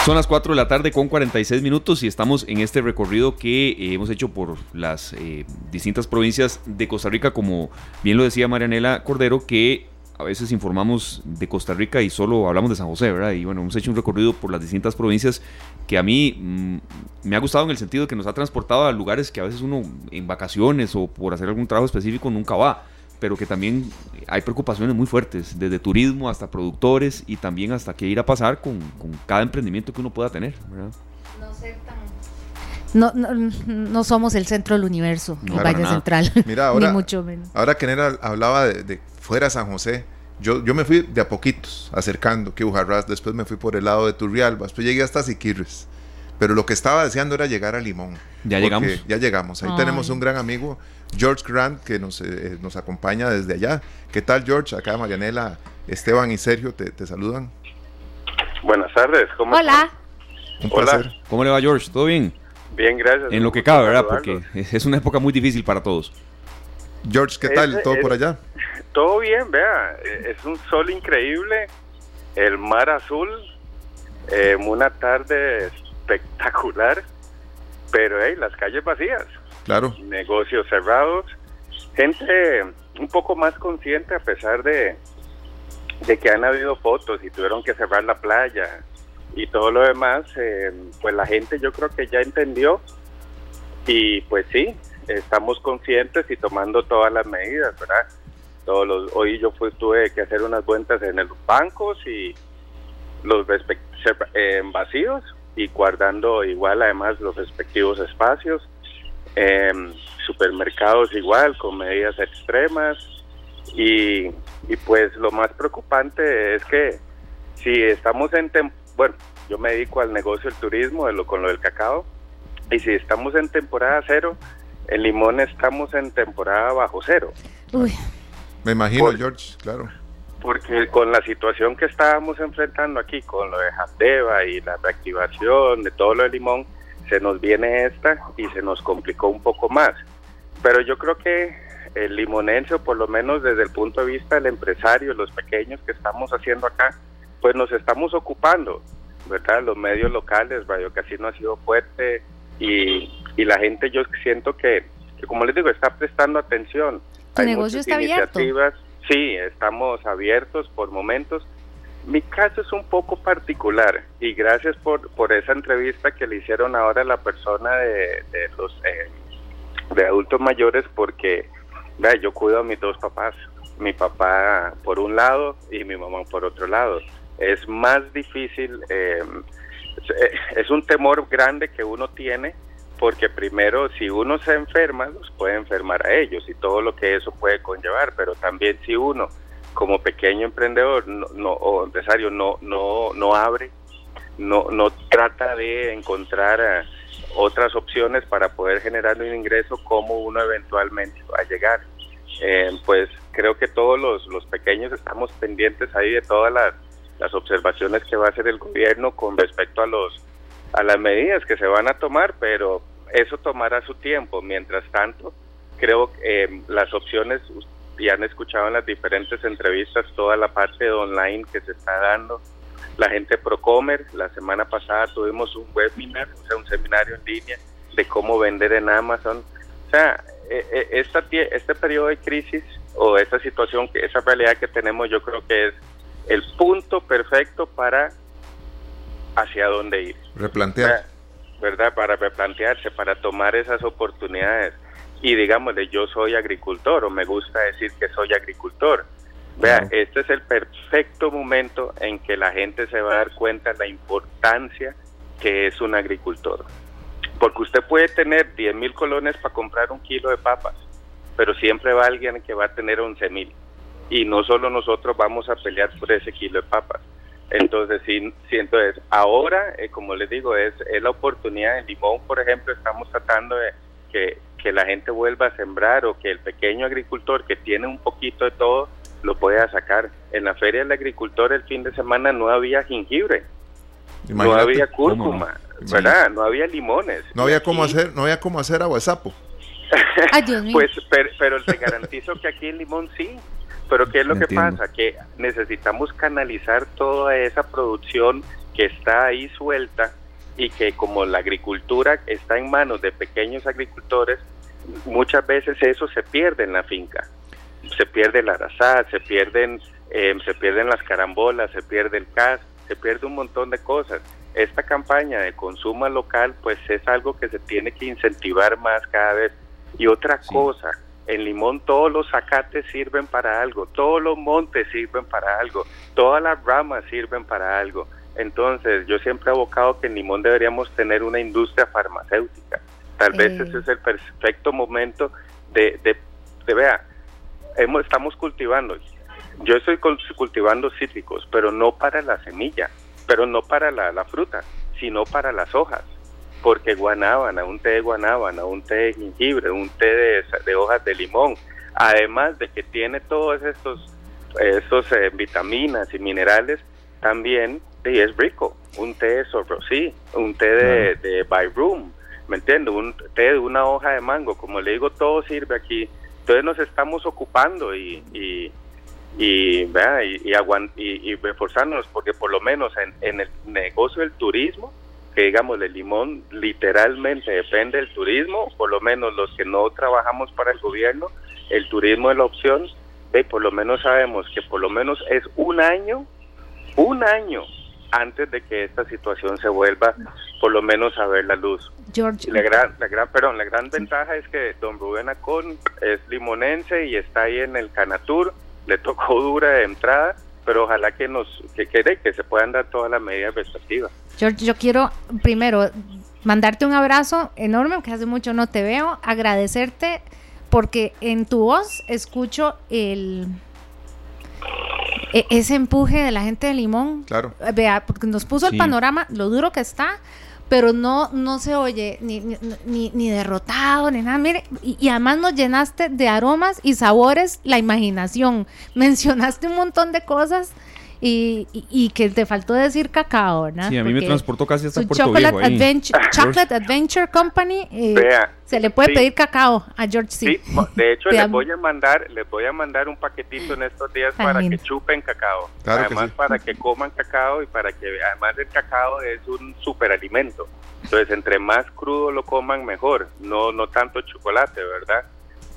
Son las 4 de la tarde con 46 minutos y estamos en este recorrido que eh, hemos hecho por las eh, distintas provincias de Costa Rica, como bien lo decía Marianela Cordero, que a veces informamos de Costa Rica y solo hablamos de San José, ¿verdad? Y bueno, hemos hecho un recorrido por las distintas provincias que a mí mm, me ha gustado en el sentido de que nos ha transportado a lugares que a veces uno en vacaciones o por hacer algún trabajo específico nunca va, pero que también hay preocupaciones muy fuertes, desde turismo hasta productores y también hasta qué ir a pasar con, cada emprendimiento que uno pueda tener, ¿verdad? No ser tan no, no, somos el centro del universo, el Valle Central. Mira, ahora, ni mucho menos. Ahora que Nera hablaba de, fuera San José, yo, yo me fui de a poquitos, acercando, que Ujarras, después me fui por el lado de Turrialba, después llegué hasta Siquirres. Pero lo que estaba deseando era llegar a Limón. Ya llegamos. Ya llegamos. Ahí tenemos un gran amigo, George Grant, que nos, eh, nos acompaña desde allá. ¿Qué tal, George? Acá Marianela, Esteban y Sergio te, te saludan. Buenas tardes, ¿cómo Hola. Un placer. ¿Cómo le va, George? ¿Todo bien? Bien, gracias. En lo que cabe, ¿verdad? Porque es una época muy difícil para todos. George, ¿qué tal? ¿Todo por allá? Todo bien, vea, es un sol increíble, el mar azul, eh, una tarde espectacular, pero hey, las calles vacías. Claro. Negocios cerrados, gente un poco más consciente a pesar de, de que han habido fotos y tuvieron que cerrar la playa y todo lo demás, eh, pues la gente yo creo que ya entendió y pues sí, estamos conscientes y tomando todas las medidas, ¿verdad? Todos hoy yo fui, tuve que hacer unas vueltas en los bancos y los eh, vacíos y guardando igual además los respectivos espacios. Em, supermercados igual con medidas extremas y, y, pues lo más preocupante es que si estamos en bueno yo me dedico al negocio del turismo de lo, con lo del cacao y si estamos en temporada cero en limón estamos en temporada bajo cero Uy. Me imagino, George, claro. Porque con la situación que estábamos enfrentando aquí, con lo de Jandeva y la reactivación de todo lo de Limón, se nos viene esta y se nos complicó un poco más. Pero yo creo que el limonense, o por lo menos desde el punto de vista del empresario, los pequeños que estamos haciendo acá, pues nos estamos ocupando, ¿verdad? Los medios locales, Radio Casino ha sido fuerte y, y la gente yo siento que, que, como les digo, está prestando atención ¿Tu negocio está abierto? Sí, estamos abiertos por momentos. Mi caso es un poco particular y gracias por, por esa entrevista que le hicieron ahora a la persona de, los eh, de adultos mayores porque vea, yo cuido a mis dos papás, mi papá por un lado y mi mamá por otro lado. Es más difícil, eh, es un temor grande que uno tiene porque primero si uno se enferma, los puede enfermar a ellos y todo lo que eso puede conllevar, pero también si uno como pequeño emprendedor no, o empresario no no no abre, no no trata de encontrar eh, otras opciones para poder generar un ingreso como uno eventualmente va a llegar. Eh, pues creo que todos los, los pequeños estamos pendientes ahí de todas las, las observaciones que va a hacer el gobierno con respecto a los a las medidas que se van a tomar, pero eso tomará su tiempo. Mientras tanto, creo que eh, las opciones, ya han escuchado en las diferentes entrevistas toda la parte de online que se está dando. La gente Procomer, la semana pasada tuvimos un webinar, o sea, un seminario en línea de cómo vender en Amazon. O sea, eh, eh, esta, este periodo de crisis o esta situación, esa realidad que tenemos, yo creo que es el punto perfecto para hacia dónde ir. Replantear. ¿verdad? Para replantearse, para tomar esas oportunidades. Y digámosle, yo soy agricultor o me gusta decir que soy agricultor. Vea, este es el perfecto momento en que la gente se va a dar cuenta de la importancia que es un agricultor. Porque usted puede tener 10 mil colones para comprar un kilo de papas, pero siempre va alguien que va a tener 11 mil. Y no solo nosotros vamos a pelear por ese kilo de papas. Entonces, sí, sí entonces, ahora, eh, como les digo, es, es la oportunidad. En Limón, por ejemplo, estamos tratando de que, que la gente vuelva a sembrar o que el pequeño agricultor que tiene un poquito de todo lo pueda sacar. En la feria del agricultor el fin de semana no había jengibre, no había cúrcuma, ¿verdad? No había limones. No había cómo hacer, no había cómo hacer agua de sapo. Pues, pero, pero te garantizo que aquí en Limón sí. Pero ¿qué es lo que pasa? Que necesitamos canalizar toda esa producción que está ahí suelta y que como la agricultura está en manos de pequeños agricultores, muchas veces eso se pierde en la finca. Se pierde la arazá, se pierden, eh, se pierden las carambolas, se pierde el cas, se pierde un montón de cosas. Esta campaña de consumo local pues es algo que se tiene que incentivar más cada vez. Y otra cosa, en Limón todos los zacates sirven para algo, todos los montes sirven para algo, todas las ramas sirven para algo. Entonces, yo siempre he abocado que en Limón deberíamos tener una industria farmacéutica. Tal vez ese es el perfecto momento de, de, de vea, hemos, estamos cultivando. Yo estoy cultivando cítricos, pero no para la semilla, pero no para la, la fruta, sino para las hojas porque guanábana, un té de guanábana, un té de jengibre, un té de, hojas de limón, además de que tiene todos estos, estos eh, vitaminas y minerales, también es rico. Un té de sorrosí, un té de, de Room, ¿me entiendes? Un té de una hoja de mango, como le digo, todo sirve aquí. Entonces nos estamos ocupando y, y y, y, y, reforzarnos porque por lo menos en, en el negocio del turismo que digamos el limón literalmente depende del turismo, por lo menos los que no trabajamos para el gobierno, el turismo es la opción, y por lo menos sabemos que por lo menos es un año, un año antes de que esta situación se vuelva por lo menos a ver la luz. George. La gran, la gran, perdón, la gran ventaja es que don Rubén Acón es limonense y está ahí en el Canatur, le tocó dura de entrada, pero ojalá que nos que quede que se puedan dar todas las medidas respectivas. George, yo quiero primero mandarte un abrazo enorme, porque hace mucho no te veo, agradecerte porque en tu voz escucho el e, ese empuje de la gente de Limón. Claro. Vea, porque nos puso el panorama, lo duro que está, pero no, no se oye ni, ni, ni, derrotado, ni nada. Mire, y, y, además nos llenaste de aromas y sabores la imaginación. Mencionaste un montón de cosas y, y, que te faltó decir cacao, ¿no? Sí, a mí me transportó casi hasta Puerto Chocolate Viejo Adventure, Chocolate Adventure Company, eh, se le puede pedir cacao a George C. Sí, de hecho les voy a mandar, les voy a mandar un paquetito en estos días para que chupen cacao, además para que coman cacao y para que además el cacao es un superalimento. Entonces, entre más crudo lo coman mejor, no no tanto chocolate, ¿verdad?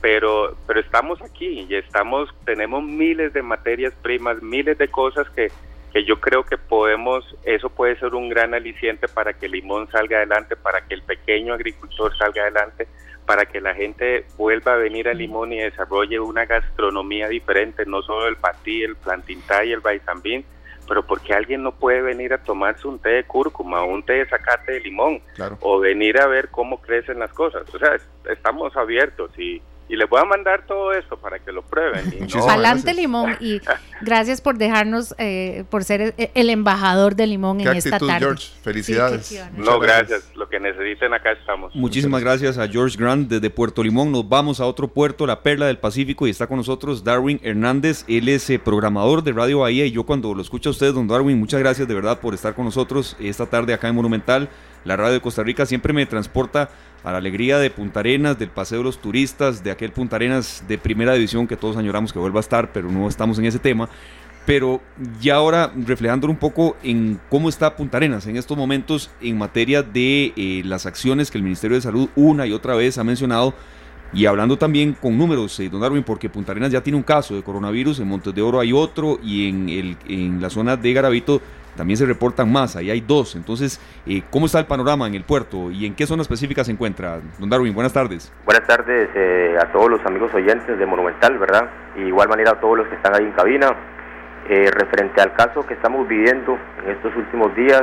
Pero pero estamos aquí y estamos tenemos miles de materias primas miles de cosas que que yo creo que podemos eso puede ser un gran aliciente para que Limón salga adelante para que el pequeño agricultor salga adelante para que la gente vuelva a venir a Limón y desarrolle una gastronomía diferente no solo el patí el plantintá y el baizambín pero porque alguien no puede venir a tomarse un té de cúrcuma o un té de zacate de limón o venir a ver cómo crecen las cosas. O sea estamos abiertos y y les voy a mandar todo esto para que lo prueben. Adelante Limón y gracias por dejarnos, eh, por ser el embajador de Limón en esta tarde. George, felicidades. no, gracias. Lo que necesiten acá estamos. Muchísimas gracias a George Grant desde Puerto Limón. Nos vamos a otro puerto, la Perla del Pacífico, y está con nosotros Darwin Hernández. Él es eh, programador de Radio Bahía y yo cuando lo escucho a usted, don Darwin, muchas gracias de verdad por estar con nosotros esta tarde acá en Monumental. La radio de Costa Rica siempre me transporta a la alegría de Punta Arenas, del paseo de los turistas, de aquel Punta Arenas de primera división que todos añoramos que vuelva a estar, pero no estamos en ese tema. Pero ya ahora reflejando un poco en cómo está Punta Arenas en estos momentos en materia de eh, las acciones que el Ministerio de Salud una y otra vez ha mencionado y hablando también con números, eh, don Darwin, porque Punta Arenas ya tiene un caso de coronavirus, en Montes de Oro hay otro y en, el, en la zona de Garavito también se reportan más, ahí hay dos. Entonces, eh, ¿cómo está el panorama en el puerto y en qué zona específica se encuentra? Don Darwin, buenas tardes. Buenas tardes eh, a todos los amigos oyentes de Monumental, ¿verdad? Y igual manera a todos los que están ahí en cabina. Eh, referente al caso que estamos viviendo en estos últimos días,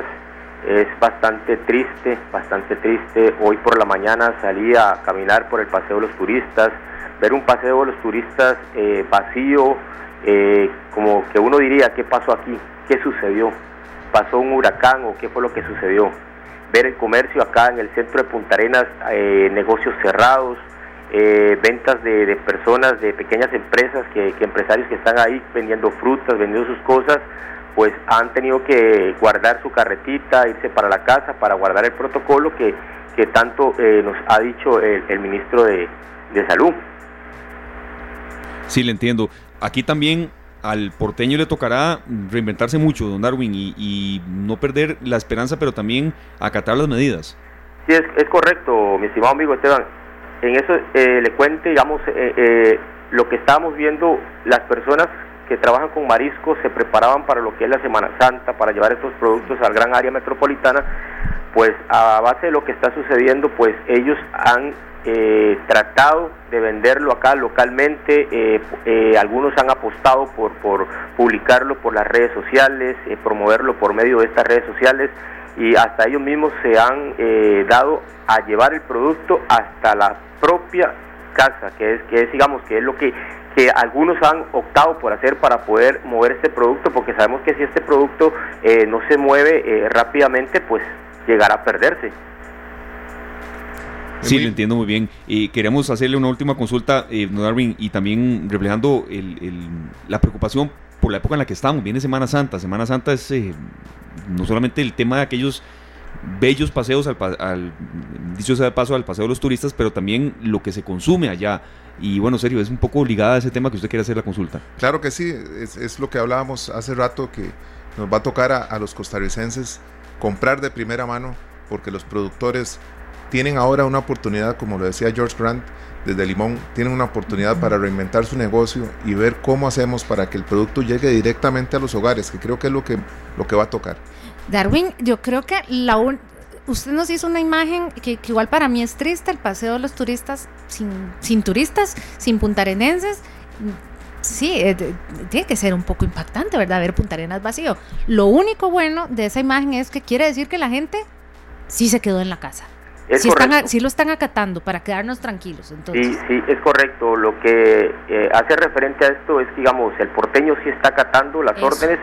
es bastante triste, bastante triste. Hoy por la mañana salí a caminar por el Paseo de los Turistas, ver un paseo de los turistas eh, vacío, eh, como que uno diría, ¿qué pasó aquí? ¿Qué sucedió? ¿Pasó un huracán o qué fue lo que sucedió? Ver el comercio acá en el centro de Punta Arenas, eh, negocios cerrados, ventas de, personas, de pequeñas empresas, que, empresarios que están ahí vendiendo frutas, vendiendo sus cosas, pues han tenido que guardar su carretita, irse para la casa para guardar el protocolo que, que tanto nos ha dicho el, ministro de, de Salud. Sí, le entiendo. Aquí también al porteño le tocará reinventarse mucho, don Darwin, y, no perder la esperanza, pero también acatar las medidas. Sí, es, correcto, mi estimado amigo Esteban. En eso eh, le cuente, digamos, eh, eh, lo que estábamos viendo, las personas que trabajan con mariscos se preparaban para lo que es la Semana Santa, para llevar estos productos al gran área metropolitana, pues a base de lo que está sucediendo, pues ellos han eh, tratado de venderlo acá localmente, eh, eh, algunos han apostado por, por publicarlo por las redes sociales, promoverlo por medio de estas redes sociales y hasta ellos mismos se han dado a llevar el producto hasta la propia casa, que es, que es digamos, que es lo que, que algunos han optado por hacer para poder mover este producto, porque sabemos que si este producto no se mueve rápidamente, pues llegará a perderse. Sí, lo entiendo muy bien. y queremos hacerle una última consulta, eh, Darwin, y también reflejando la preocupación por la época en la que estamos. Viene Semana Santa. Semana Santa es eh, no solamente el tema de aquellos bellos paseos al, al dicho sea de paso al paseo de los turistas, pero también lo que se consume allá. Y bueno, serio, es un poco ligada a ese tema que usted quiere hacer la consulta. Claro que sí, es, lo que hablábamos hace rato que nos va a tocar a los costarricenses comprar de primera mano porque los productores tienen ahora una oportunidad, como lo decía George Grant, desde Limón, tienen una oportunidad para reinventar su negocio y ver cómo hacemos para que el producto llegue directamente a los hogares, que creo que es lo que, lo que va a tocar. Darwin, yo creo que la usted nos hizo una imagen que, igual para mí es triste, el paseo de los turistas sin, sin turistas, sin puntarenenses. Sí, eh, tiene que ser un poco impactante, ¿verdad? Ver Punta Arenas vacío. Lo único bueno de esa imagen es que quiere decir que la gente sí se quedó en la casa si, lo están acatando para quedarnos tranquilos. Entonces. Sí, sí, es correcto. Lo que eh, hace referente a esto es, digamos, el porteño sí está acatando las órdenes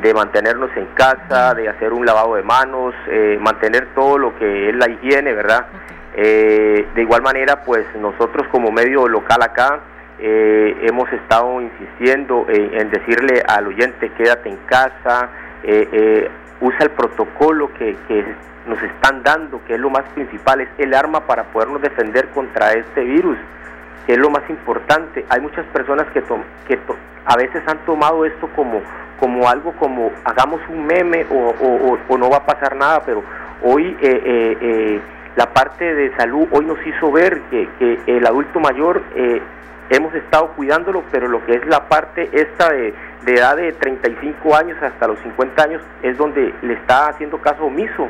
de mantenernos en casa, de hacer un lavado de manos, eh, mantener todo lo que es la higiene, ¿verdad? Eh, de igual manera, pues nosotros como medio local acá hemos estado insistiendo en, decirle al oyente quédate en casa, usa el protocolo que, que nos están dando, que es lo más principal, es el arma para podernos defender contra este virus, que es lo más importante. Hay muchas personas que, que a veces han tomado esto como, como algo como hagamos un meme o, o, no va a pasar nada, pero hoy eh, eh, eh, la parte de salud hoy nos hizo ver que, que el adulto mayor hemos estado cuidándolo, pero lo que es la parte esta de, de edad de 35 años hasta los 50 años es donde le está haciendo caso omiso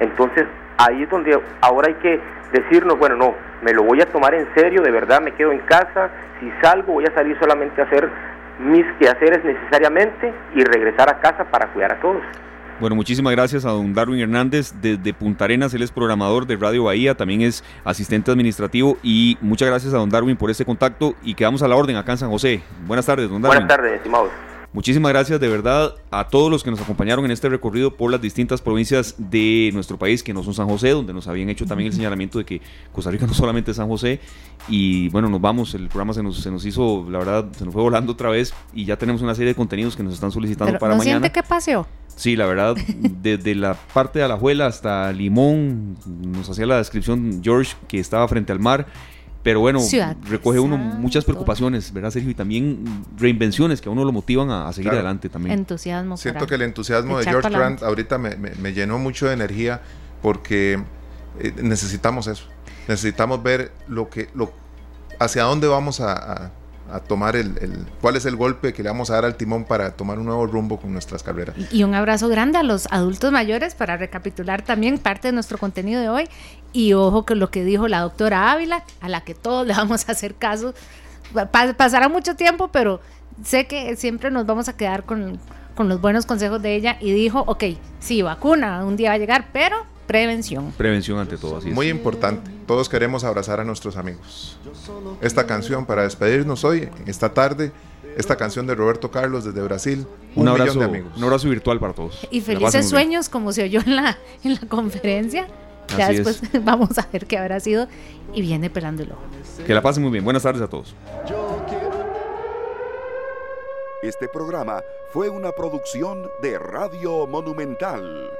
entonces ahí es donde ahora hay que decirnos, bueno, no, me lo voy a tomar en serio, de verdad me quedo en casa, si salgo voy a salir solamente a hacer mis quehaceres necesariamente y regresar a casa para cuidar a todos. Bueno, muchísimas gracias a don Darwin Hernández desde Punta Arenas, él es programador de Radio Bahía, también es asistente administrativo y muchas gracias a don Darwin por este contacto y quedamos a la orden acá en San José. Buenas tardes, don Darwin. Buenas tardes, estimados. Muchísimas gracias de verdad a todos los que nos acompañaron en este recorrido por las distintas provincias de nuestro país, que no son San José, donde nos habían hecho también el señalamiento de que Costa Rica no solamente es San José. Y bueno, nos vamos, el programa se nos, se nos hizo, la verdad, se nos fue volando otra vez y ya tenemos una serie de contenidos que nos están solicitando para ¿no mañana. siente qué pasó? Sí, la verdad, desde la parte de Alajuela hasta Limón, nos hacía la descripción George que estaba frente al mar pero bueno, recoge uno muchas preocupaciones, ¿verdad, Sergio? Y también reinvenciones que a uno lo motivan a, seguir adelante también. Entusiasmo. Siento que el entusiasmo de George Grant ahorita me, llenó mucho de energía porque eh, necesitamos eso. Necesitamos ver lo que, lo, hacia dónde vamos a a tomar el, cuál es el golpe que le vamos a dar al timón para tomar un nuevo rumbo con nuestras carreras. Y un abrazo grande a los adultos mayores para recapitular también parte de nuestro contenido de hoy. Y ojo con lo que dijo la doctora Ávila, a la que todos le vamos a hacer caso. pasará mucho tiempo, pero sé que siempre nos vamos a quedar con, con los buenos consejos de ella. Y dijo, ok, sí, vacuna, un día va a llegar, pero prevención. Prevención ante todo, así Muy importante. Todos queremos abrazar a nuestros amigos. Esta canción para despedirnos hoy, esta tarde, esta canción de Roberto Carlos desde Brasil. Un, abrazo, de amigos. un abrazo virtual para todos. Y felices sueños, como se oyó en la, en la conferencia. Ya después vamos a ver qué habrá sido y viene pelándolo. Que la pasen muy bien. Buenas tardes a todos. Este programa fue una producción de Radio Monumental.